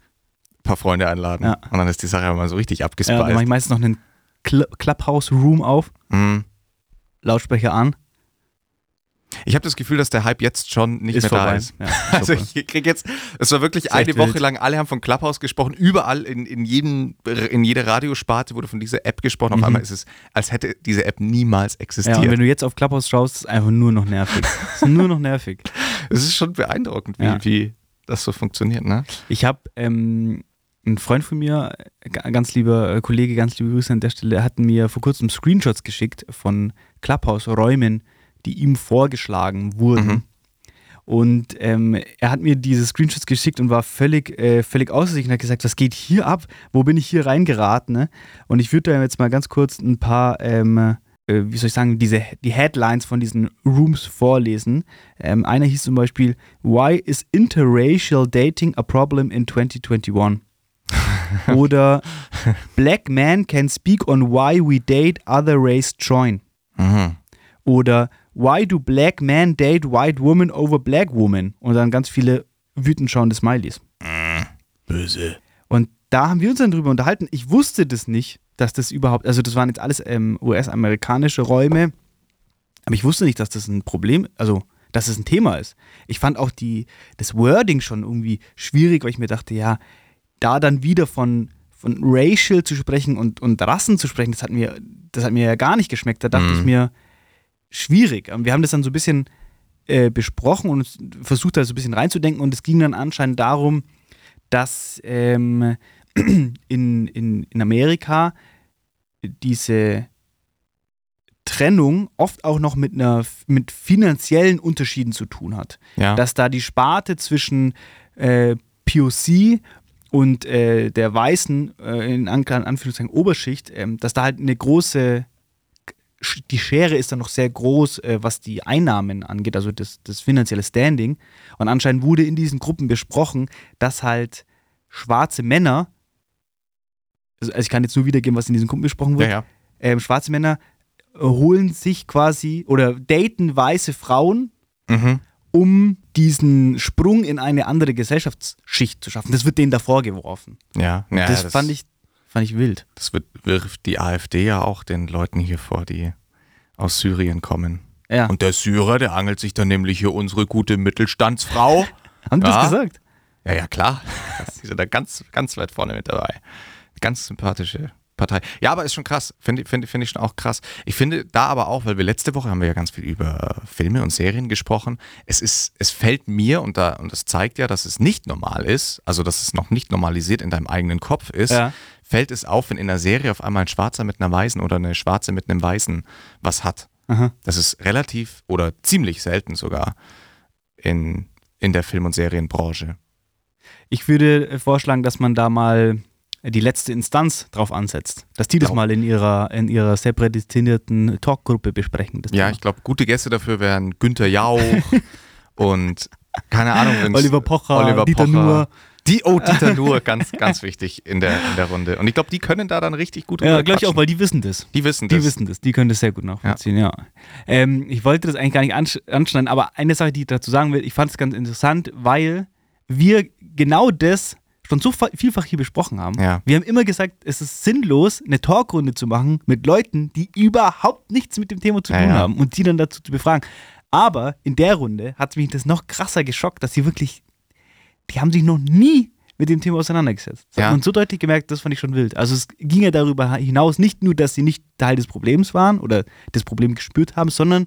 ein paar Freunde einladen. Ja. Und dann ist die Sache mal so richtig Ja, dann mache abgespeist. ich meistens noch einen Cl Clubhouse-Room auf, Mhm. Lautsprecher an. Ich habe das Gefühl, dass der Hype jetzt schon nicht ist mehr vorbei. da ist. Ja, Also ich krieg jetzt, es war wirklich eine Woche wild. lang, alle haben von Clubhouse gesprochen, überall in, in, jedem, in jeder Radiosparte wurde von dieser App gesprochen. Auf Mhm. einmal ist es, als hätte diese App niemals ja, und existiert. wenn du jetzt auf Clubhouse schaust, ist es einfach nur noch nervig. Es ist nur noch nervig. Es ist schon beeindruckend, wie, Ja. wie das so funktioniert, ne? Ich habe ähm, einen Freund von mir, ga- ganz lieber äh, Kollege, ganz liebe Grüße an der Stelle, hat mir vor kurzem Screenshots geschickt von Clubhouse-Räumen, die ihm vorgeschlagen wurden. Mhm. Und ähm, er hat mir diese Screenshots geschickt und war völlig, äh, völlig außer sich und hat gesagt, was geht hier ab? Wo bin ich hier reingeraten? Ne? Und ich würde da jetzt mal ganz kurz ein paar ähm, äh, wie soll ich sagen, diese, die Headlines von diesen Rooms vorlesen. Ähm, einer hieß zum Beispiel, Why is interracial dating a problem in 2021? Oder Black man can speak on why we date other race join. Mhm. Oder Why do black men date white women over black women? Und dann ganz viele wütend schauende Smileys. Böse. Und da haben wir uns dann drüber unterhalten. Ich wusste das nicht, dass das überhaupt, also das waren jetzt alles ähm, US-amerikanische Räume, aber ich wusste nicht, dass das ein Problem, also dass es ein Thema ist. Ich fand auch die, das Wording schon irgendwie schwierig, weil ich mir dachte, ja, da dann wieder von, von racial zu sprechen und, und Rassen zu sprechen, das hat mir, das hat mir ja gar nicht geschmeckt. Da dachte Mhm. ich mir, schwierig. Und Wir haben das dann so ein bisschen äh, besprochen und versucht da so ein bisschen reinzudenken und es ging dann anscheinend darum, dass ähm, in, in, in Amerika diese Trennung oft auch noch mit einer mit finanziellen Unterschieden zu tun hat. Ja. Dass da die Sparte zwischen äh, POC und äh, der weißen, äh, in An Anführungszeichen Oberschicht, ähm, dass da halt eine große, die Schere ist dann noch sehr groß, äh, was die Einnahmen angeht, also das, das finanzielle Standing. Und anscheinend wurde in diesen Gruppen besprochen, dass halt schwarze Männer, also also ich kann jetzt nur wiedergeben, was in diesen Gruppen besprochen ja, wurde, ja. ähm, schwarze Männer holen sich quasi oder daten weiße Frauen, Mhm. um diesen Sprung in eine andere Gesellschaftsschicht zu schaffen. Das wird denen da vorgeworfen. Ja, ja das, fand, ich, fand ich wild. Das wird, wirft die AfD ja auch den Leuten hier vor, die aus Syrien kommen. Ja. Und der Syrer, der angelt sich dann nämlich hier unsere gute Mittelstandsfrau. Haben die Ja. das gesagt? Ja, ja, klar. Die sind da ganz, ganz weit vorne mit dabei. Ganz sympathische Partei. Ja, aber ist schon krass. Finde finde- finde ich schon auch krass. Ich finde da aber auch, weil wir letzte Woche haben wir ja ganz viel über Filme und Serien gesprochen. Es ist, es fällt mir und da, und das zeigt ja, dass es nicht normal ist, also dass es noch nicht normalisiert in deinem eigenen Kopf ist, Ja. Fällt es auf, wenn in einer Serie auf einmal ein Schwarzer mit einer Weißen oder eine Schwarze mit einem Weißen was hat. Aha. Das ist relativ oder ziemlich selten sogar in, in der Film- und Serienbranche. Ich würde äh, vorschlagen, dass man da mal die letzte Instanz drauf ansetzt. Dass die das mal in ihrer, in ihrer sehr prädestinierten Talkgruppe besprechen. Ja, Thema. ich glaube, gute Gäste dafür wären Günther Jauch und keine Ahnung. Oliver Pocher, Oliver Dieter Pocher. Nuhr. Die, oh, Dieter Nuhr, ganz, ganz wichtig in der, in der Runde. Und ich glaube, die können da dann richtig gut Ja, glaube ich auch, weil die wissen das. Die wissen Die das. wissen das, die können das sehr gut nachvollziehen, ja. Ähm, ich wollte das eigentlich gar nicht ansch anschneiden, aber eine Sache, die ich dazu sagen will, ich fand es ganz interessant, weil wir genau das schon so fa- vielfach hier besprochen haben. Ja. Wir haben immer gesagt, es ist sinnlos, eine Talkrunde zu machen mit Leuten, die überhaupt nichts mit dem Thema zu Ja, tun ja. haben und die dann dazu zu befragen. Aber in der Runde hat mich das noch krasser geschockt, dass sie wirklich, die haben sich noch nie mit dem Thema auseinandergesetzt. Das Ja. hat man so deutlich gemerkt, das fand ich schon wild. Also es ging ja darüber hinaus, nicht nur, dass sie nicht Teil des Problems waren oder das Problem gespürt haben, sondern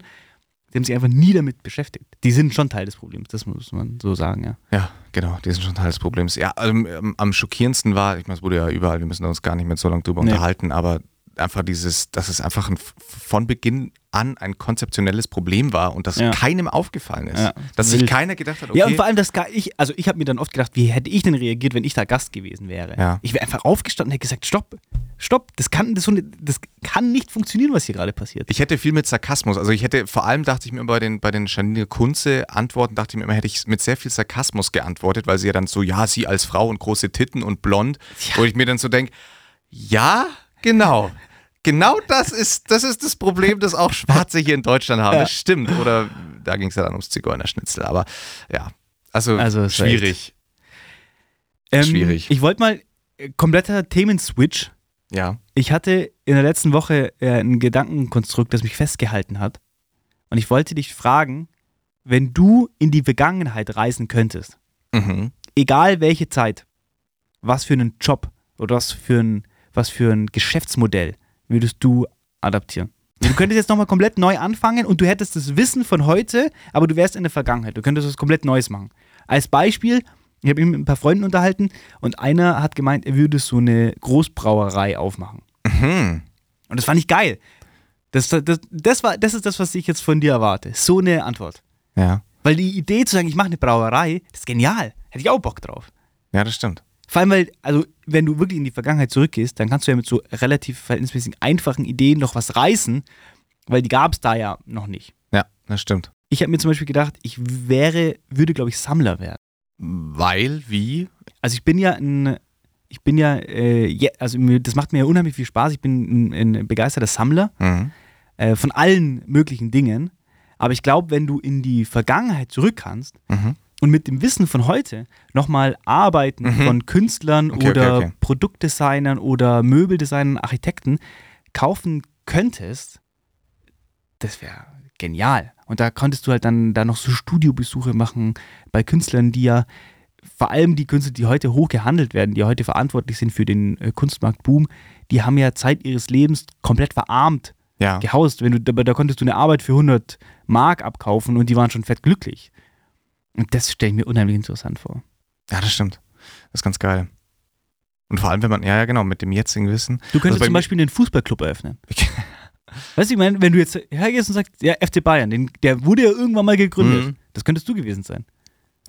die haben sich einfach nie damit beschäftigt. Die sind schon Teil des Problems, das muss man so sagen, ja. Ja, genau, die sind schon Teil des Problems. Ja, ähm, ähm, am schockierendsten war, ich meine, es wurde ja überall, wir müssen uns gar nicht mehr so lange drüber Nee. unterhalten, aber einfach dieses, dass es einfach ein, von Beginn an ein konzeptionelles Problem war und das Ja. keinem aufgefallen ist. Ja, dass sich keiner gedacht hat, okay, Ja, und vor allem, das gar ich, also ich habe mir dann oft gedacht, wie hätte ich denn reagiert, wenn ich da Gast gewesen wäre? Ja. Ich wäre einfach aufgestanden und hätte gesagt, stopp, stopp, das kann, das, das kann nicht funktionieren, was hier gerade passiert. Ich hätte viel mit Sarkasmus, also ich hätte vor allem dachte ich mir bei den bei den Janine Kunze Antworten dachte ich mir immer hätte ich mit sehr viel Sarkasmus geantwortet, weil sie ja dann so ja sie als Frau und große Titten und blond, wo ich mir dann so denke, ja genau, genau das ist das ist das Problem, das auch Schwarze hier in Deutschland haben. Ja. Das stimmt. Oder da ging es ja dann ums Zigeunerschnitzel, aber ja, also, Also, schwierig. Ähm, Schwierig. Ich wollte mal, äh, kompletter Themenswitch. Ja, Ich hatte in der letzten Woche äh, ein Gedankenkonstrukt, das mich festgehalten hat. Und ich wollte dich fragen, wenn du in die Vergangenheit reisen könntest, mhm. egal welche Zeit, was für einen Job oder was für ein, was für ein Geschäftsmodell würdest du adaptieren? Du könntest jetzt nochmal komplett neu anfangen und du hättest das Wissen von heute, aber du wärst in der Vergangenheit. Du könntest was komplett Neues machen. Als Beispiel, ich habe mich mit ein paar Freunden unterhalten und einer hat gemeint, er würde so eine Großbrauerei aufmachen. Mhm. Und das fand ich geil. Das, das, das, war, das ist das, was ich jetzt von dir erwarte. So eine Antwort. ja, Weil die Idee zu sagen, ich mache eine Brauerei, das ist genial. Hätte ich auch Bock drauf. ja, das stimmt. Vor allem, weil, also, wenn du wirklich in die Vergangenheit zurückgehst, dann kannst du ja mit so relativ verhältnismäßig einfachen Ideen noch was reißen. Weil die gab es da ja noch nicht. Ja, das stimmt. Ich habe mir zum Beispiel gedacht, ich wäre, würde, glaube ich, Sammler werden. Weil, wie? Also ich bin ja ein, ich bin ja, äh, je- also mir, das macht mir ja unheimlich viel Spaß. Ich bin ein, ein begeisterter Sammler Mhm. äh, von allen möglichen Dingen. Aber ich glaube, wenn du in die Vergangenheit zurück kannst Mhm. Und mit dem Wissen von heute nochmal Arbeiten Mhm. von Künstlern Okay, oder okay, okay. Produktdesignern oder Möbeldesignern, Architekten kaufen könntest, das wäre genial. Und da konntest du halt dann da noch so Studiobesuche machen bei Künstlern, die ja vor allem die Künstler, die heute hoch gehandelt werden, die heute verantwortlich sind für den äh, Kunstmarktboom, die haben ja Zeit ihres Lebens komplett verarmt Ja. gehaust. Wenn du, da, da konntest du eine Arbeit für 100 Mark abkaufen und die waren schon fett glücklich. Und das stelle ich mir unheimlich interessant vor. ja, das stimmt. Das ist ganz geil. Und vor allem, wenn man, ja, ja, genau, mit dem jetzigen Wissen. Du könntest Also zum Beispiel einen Fußballclub eröffnen. Weißt du, ich meine, wenn du jetzt hergehst und sagst, ja, FC Bayern, den, der wurde ja irgendwann mal gegründet. Mhm. Das könntest du gewesen sein.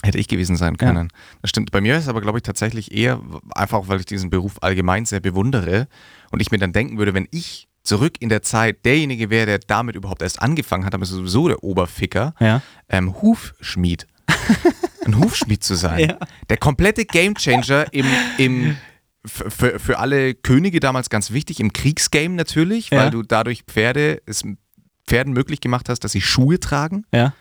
Hätte ich gewesen sein Ja. können. Das stimmt. Bei mir ist es aber, glaube ich, tatsächlich eher, einfach auch, weil ich diesen Beruf allgemein sehr bewundere und ich mir dann denken würde, wenn ich zurück in der Zeit derjenige wäre, der damit überhaupt erst angefangen hat, ist sowieso der Oberficker, Ja. ähm, Hufschmied. Ein Hufschmied zu sein. Ja. Der komplette Gamechanger im, im für, für alle Könige damals ganz wichtig, im Kriegsgame natürlich, Ja. weil du dadurch Pferde, es Pferden möglich gemacht hast, dass sie Schuhe tragen. Ja.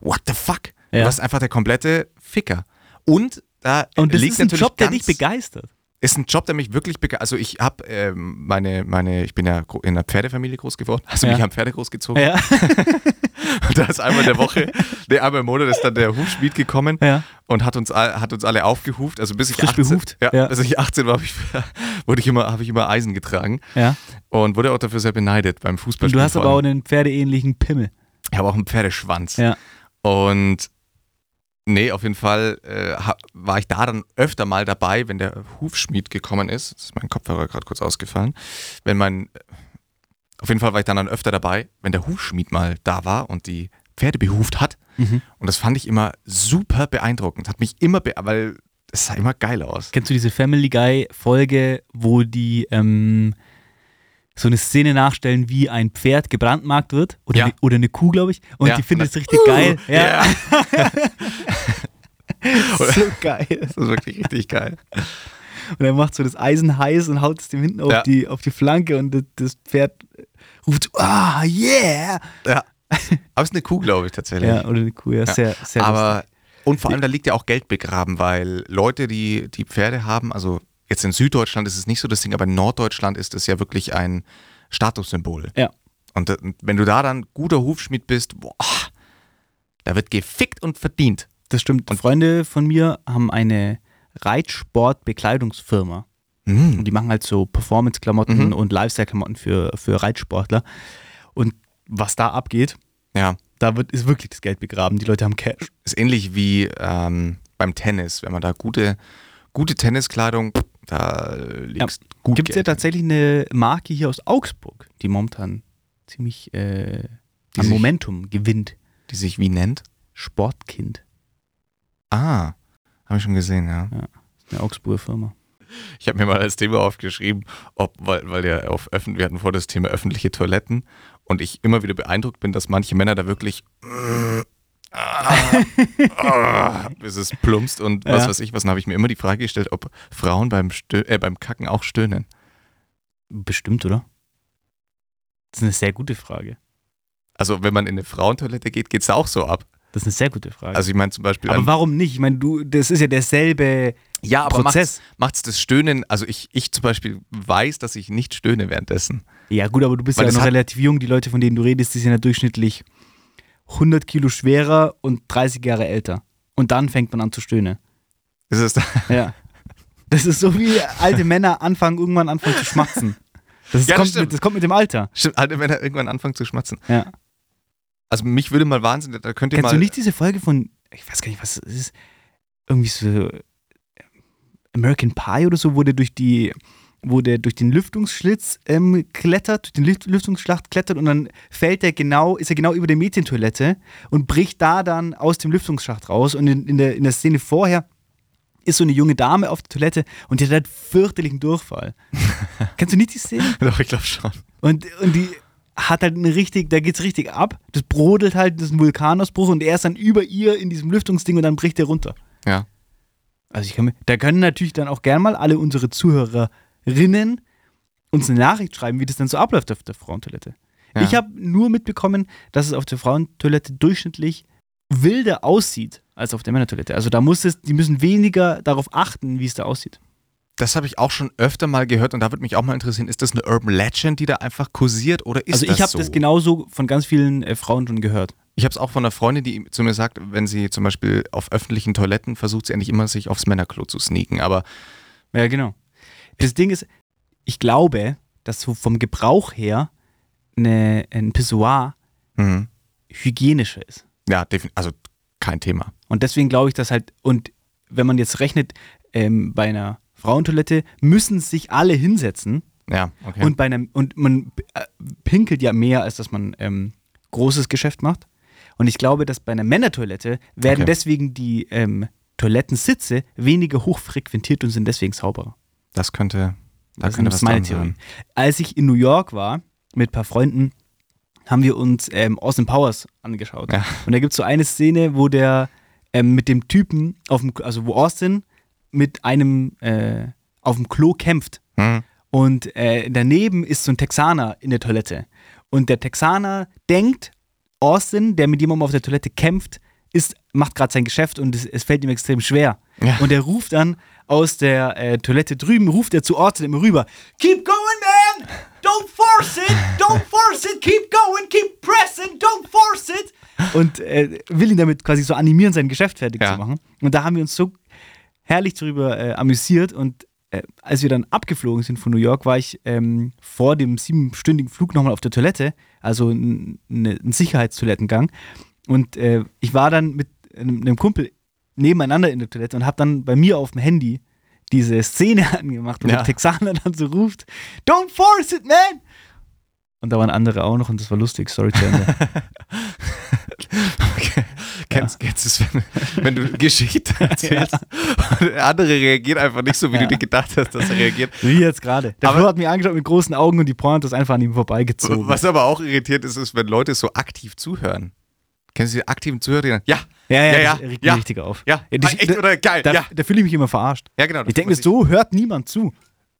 What the fuck? Ja. Du warst einfach der komplette Ficker. Und da Und das liegt ist ein Job, der dich begeistert. Ist ein Job, der mich wirklich begeistert. Also ich habe ähm, meine, meine, ich bin ja in einer Pferdefamilie groß geworden. Also Ja. mich haben Pferde großgezogen. Ja. Und da ist einmal in der Woche, nee, einmal im Monat ist dann der Hufschmied gekommen Ja. und hat uns, hat uns alle aufgehuft. Also bis ich Frisch 18, behuft, Ja, ja. bis ich 18 war, hab ich, wurde ich immer, habe ich immer Eisen getragen ja. und wurde auch dafür sehr beneidet beim Und Fußball. du hast aber auch einen pferdeähnlichen Pimmel. Ich habe auch einen Pferdeschwanz. Ja. Und nee, auf jeden Fall äh, war ich da dann öfter mal dabei, wenn der Hufschmied gekommen ist. Jetzt ist mein Kopfhörer gerade kurz ausgefallen. Wenn mein, auf jeden Fall war ich dann, dann öfter dabei, wenn der Hufschmied mal da war und die Pferde behuft hat. Mhm. Und das fand ich immer super beeindruckend. Hat mich immer, be weil es sah immer geil aus. Kennst du diese Family Guy Folge, wo die ähm, so eine Szene nachstellen, wie ein Pferd gebrandmarkt wird? Oder, Ja. eine, oder eine Kuh, glaube ich. Und Ja. die findet es richtig geil. Ja. Oder- so geil. Das ist wirklich richtig geil. Und er macht so das Eisen heiß und haut es dem hinten auf, die, auf die Flanke und das, Pferd ruft, ah, yeah! Ja. Aber es ist eine Kuh, glaube ich, tatsächlich. Ja, oder eine Kuh, ja, sehr, sehr Aber lustig. und vor allem da liegt ja auch Geld begraben, weil Leute, die die Pferde haben, also jetzt in Süddeutschland ist es nicht so das Ding, aber in Norddeutschland ist es ja wirklich ein Statussymbol. Ja. Und äh, wenn du da dann guter Hufschmied bist, boah, da wird gefickt und verdient. Das stimmt. Und Freunde von mir haben eine Reitsport-Bekleidungsfirma. Mhm. Und die machen halt so Performance-Klamotten Mhm. und Lifestyle-Klamotten für, für Reitsportler. Und was da abgeht, Ja, da wird, ist wirklich das Geld begraben. Die Leute haben Cash. ist ähnlich wie ähm, beim Tennis, wenn man da gute gute Tenniskleidung, da liegt gut Gibt es ja tatsächlich eine Marke hier aus Augsburg, die momentan ziemlich äh, an sich- Momentum gewinnt. die sich wie nennt? Sportkind. Ah, habe ich schon gesehen, ja. Eine Augsburger Firma. Ich habe mir mal als Thema aufgeschrieben, ob, weil, weil ja auf öffentlich, wir hatten vor das Thema öffentliche Toiletten und ich immer wieder beeindruckt bin, dass manche Männer da wirklich bis es plumpst und was Ja. weiß ich was. Dann habe ich mir immer die Frage gestellt, ob Frauen beim, Stö äh, beim Kacken auch stöhnen. Bestimmt, oder? Das ist eine sehr gute Frage. Also wenn man in eine Frauentoilette geht, geht es auch so ab. Das ist eine sehr gute Frage. Also ich meine zum Beispiel, aber warum nicht? Ich meine, du, das ist ja derselbe ja, aber Prozess. macht es das Stöhnen, also ich, ich zum Beispiel weiß, dass ich nicht stöhne währenddessen. Ja, gut, aber du bist Weil ja noch relativ jung. Die Leute, von denen du redest, die sind ja durchschnittlich 100 Kilo schwerer und 30 Jahre älter. Und dann fängt man an zu stöhnen. Ist es Ja. Das ist so wie alte Männer anfangen, irgendwann anfangen zu schmatzen. Das, ist, Ja, das kommt, mit, das kommt mit dem Alter. Stimmt, alte Männer irgendwann anfangen zu schmatzen. Ja. Also mich würde mal Wahnsinn, da könnt ihr Kennst mal. du nicht diese Folge von, ich weiß gar nicht, was es ist, irgendwie so äh, American Pie oder so, der durch die, wo der durch den Lüftungsschlitz ähm, klettert, durch den Lüft Lüftungsschlacht klettert und dann fällt er genau, ist er genau über der Mädchentoilette und bricht da dann aus dem Lüftungsschacht raus und in, in, der, in der Szene vorher ist so eine junge Dame auf der Toilette und die hat halt fürchterlichen Durchfall. Kennst du nicht die Szene? Doch, ich glaube schon. Und, und die, hat halt eine richtig, da geht's richtig ab. Das brodelt halt, das ist ein Vulkanausbruch und er ist dann über ihr in diesem Lüftungsding und dann bricht er runter. Ja. Also ich kann mir, da können natürlich dann auch gern mal alle unsere Zuhörerinnen uns eine Nachricht schreiben, wie das dann so abläuft auf der Frauentoilette. Ja. Ich habe nur mitbekommen, dass es auf der Frauentoilette durchschnittlich wilder aussieht als auf der Männertoilette. Also da muss es, die müssen weniger darauf achten, wie es da aussieht. Das habe ich auch schon öfter mal gehört und da würde mich auch mal interessieren, ist das eine Urban Legend, die da einfach kursiert oder ist also das ich habe so? das genauso von ganz vielen äh, Frauen schon gehört. Ich habe es auch von einer Freundin, die zu mir sagt, wenn sie zum Beispiel auf öffentlichen Toiletten versucht, sie eigentlich immer sich aufs Männerklo zu sneaken. Aber Ja, genau. Das Ding ist, ich glaube, dass so vom Gebrauch her eine, ein Pissoir mhm. hygienischer ist. ja, also kein Thema. Und deswegen glaube ich, dass halt, und wenn man jetzt rechnet, ähm, bei einer Frauentoilette müssen sich alle hinsetzen Ja, okay. und bei einem, und man äh, pinkelt ja mehr, als dass man ähm, großes Geschäft macht. Und ich glaube, dass bei einer Männertoilette werden Okay. deswegen die ähm, Toilettensitze weniger hochfrequentiert und sind deswegen sauberer. Das könnte, da Das könnte ist was meine Theorie. sein. Als ich in New York war mit ein paar Freunden, haben wir uns ähm, Austin Powers angeschaut. Ja. Und da gibt es so eine Szene, wo der ähm, mit dem Typen auf dem, also wo Austin mit einem äh, auf dem Klo kämpft. Hm. Und äh, daneben ist so ein Texaner in der Toilette. Und der Texaner denkt, Austin, der mit jemandem auf der Toilette kämpft, ist, macht gerade sein Geschäft und es, es fällt ihm extrem schwer. Ja. Und er ruft dann aus der äh, Toilette drüben, ruft er zu Austin immer rüber: Keep going, man! Don't force it! Don't force it! Keep going! Keep pressing! Don't force it! Und äh, will ihn damit quasi so animieren, sein Geschäft fertig Ja. zu machen. Und da haben wir uns so herrlich darüber äh, amüsiert und äh, als wir dann abgeflogen sind von New York, war ich ähm, vor dem siebenstündigen Flug nochmal auf der Toilette, also ein, ne- ein Sicherheitstoilettengang. Und äh, ich war dann mit einem, Kumpel nebeneinander in der Toilette und habe dann bei mir auf dem Handy diese Szene angemacht, wo Ja. der Texaner dann so ruft, Don't force it, man! Und da waren andere auch noch und das war lustig, sorry zu Ende. Kennst, kennst du es, wenn, wenn du Geschichte erzählst und der andere reagiert einfach nicht so, wie du dir gedacht hast, dass er reagiert. Wie jetzt gerade. Der Flo hat mich angeschaut mit großen Augen und die Pointe ist einfach an ihm vorbeigezogen. Was aber auch irritiert ist, ist, wenn Leute so aktiv zuhören. Kennst du die aktiven Zuhörer, ja, Ja, ja, Ja, ja, das regt mich ja. richtig auf. ja, Ja, das- echt oder geil, Da, ja, da fühle ich mich immer verarscht. ja, genau. Ich denke mir, so hört niemand zu.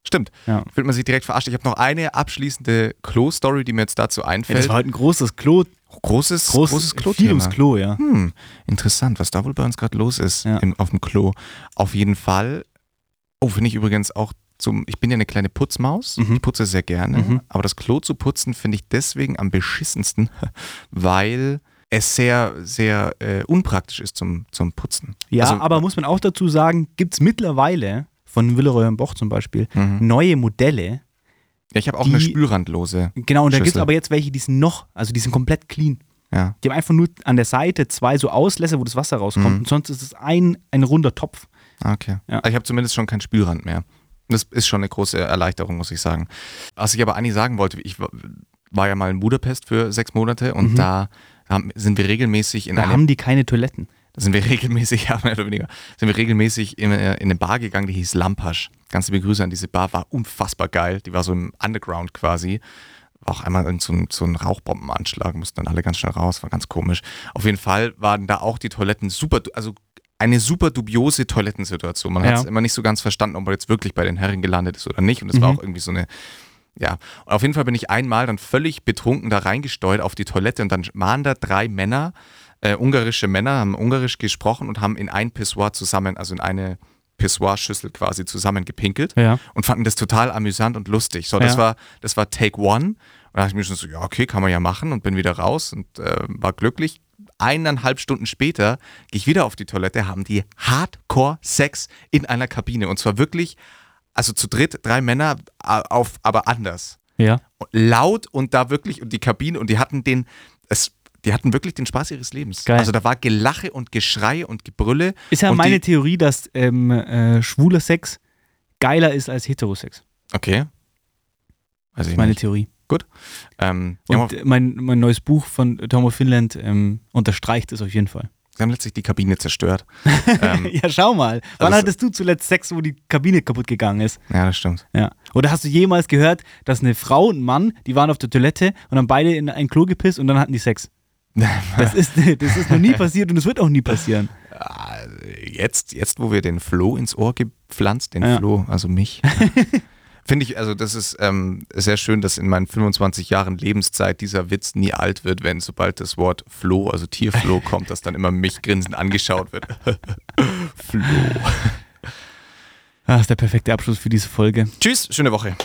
Stimmt. Ja. Fühlt man sich direkt verarscht. Ich habe noch eine abschließende Klo-Story, die mir jetzt dazu Ja, das einfällt. war heute ein großes Klo. großes, Groß, großes Klo. Viel ums Klo, ja. Hm, interessant, was da wohl bei uns gerade los ist Ja. im, auf dem Klo. Auf jeden Fall. Oh, finde ich übrigens auch zum. Ich bin ja eine kleine Putzmaus. Mhm. Ich putze sehr gerne. Mhm. Aber das Klo zu putzen finde ich deswegen am beschissensten, weil es sehr, sehr äh, unpraktisch ist zum, zum Putzen. Ja, Also- aber muss man auch dazu sagen, gibt es mittlerweile von Willeroy und Boch zum Beispiel Mhm. neue Modelle. Ja, ich habe auch die- eine spülrandlose. Genau, und da gibt es aber jetzt welche, die sind noch, also die sind komplett clean. Ja. Die haben einfach nur an der Seite zwei so Auslässe, wo das Wasser rauskommt. Mhm. Und sonst ist es ein, ein runder Topf. Ah, Okay. Ja. Also ich habe zumindest schon keinen Spülrand mehr. Das ist schon eine große Erleichterung, muss ich sagen. Was ich aber eigentlich sagen wollte, ich war, war ja mal in Budapest für sechs Monate und Mhm. da haben, sind wir regelmäßig in Da eine, haben die keine Toiletten. da sind wir regelmäßig, ja, mehr oder weniger, sind wir regelmäßig in, äh, in eine Bar gegangen, die hieß Lampasch. Ganz liebe Grüße an diese Bar, war unfassbar geil. Die war so im Underground quasi. War auch einmal in so, ein, so ein Rauchbombenanschlag, mussten dann alle ganz schnell raus, war ganz komisch. Auf jeden Fall waren da auch die Toiletten super, also eine super dubiose Toilettensituation. Man Ja. hat es immer nicht so ganz verstanden, ob man jetzt wirklich bei den Herren gelandet ist oder nicht. Und es war Mhm. auch irgendwie so eine, ja. Und auf jeden Fall bin ich einmal dann völlig betrunken da reingesteuert auf die Toilette und dann waren da drei Männer, äh, ungarische Männer, haben ungarisch gesprochen und haben in ein Pissoir zusammen, also in eine Pissoir-Schüssel quasi zusammen gepinkelt Ja. und fanden das total amüsant und lustig. So, das Ja. war, das war Take One. Und da dachte ich mir schon so, ja, okay, kann man ja machen und bin wieder raus und äh, war glücklich. Eineinhalb Stunden später gehe ich wieder auf die Toilette, haben die Hardcore-Sex in einer Kabine. Und zwar wirklich, also zu dritt, drei Männer, auf, aber anders. Ja. Laut und da wirklich, und die Kabine, und die hatten den, es, die hatten wirklich den Spaß ihres Lebens. Geil. Also da war Gelache und Geschrei und Gebrülle. Ist ja meine die, Theorie, dass ähm, äh, schwuler Sex geiler ist als Heterosex. Okay. Weiß Das ist meine nicht. Theorie. Ähm, ja, Und äh, mein, mein neues Buch von Tom of Finland ähm, unterstreicht es auf jeden Fall. Sie haben letztlich die Kabine zerstört. ähm, ja, schau mal. Wann Also- hattest du zuletzt Sex, wo die Kabine kaputt gegangen ist? ja, das stimmt. Ja. Oder hast du jemals gehört, dass eine Frau und ein Mann, die waren auf der Toilette und haben beide in ein Klo gepisst und dann hatten die Sex? Das ist, das ist noch nie passiert und es wird auch nie passieren. Ah, Jetzt, jetzt, wo wir den Flo ins Ohr gepflanzt, den Ja. Flo, also mich, finde ich, also das ist ähm, sehr schön, dass in meinen 25 Jahren Lebenszeit dieser Witz nie alt wird, wenn sobald das Wort Flo, also Tierflo kommt, dass dann immer mich grinsend angeschaut wird. Flo. Ah, ist der perfekte Abschluss für diese Folge. Tschüss, schöne Woche.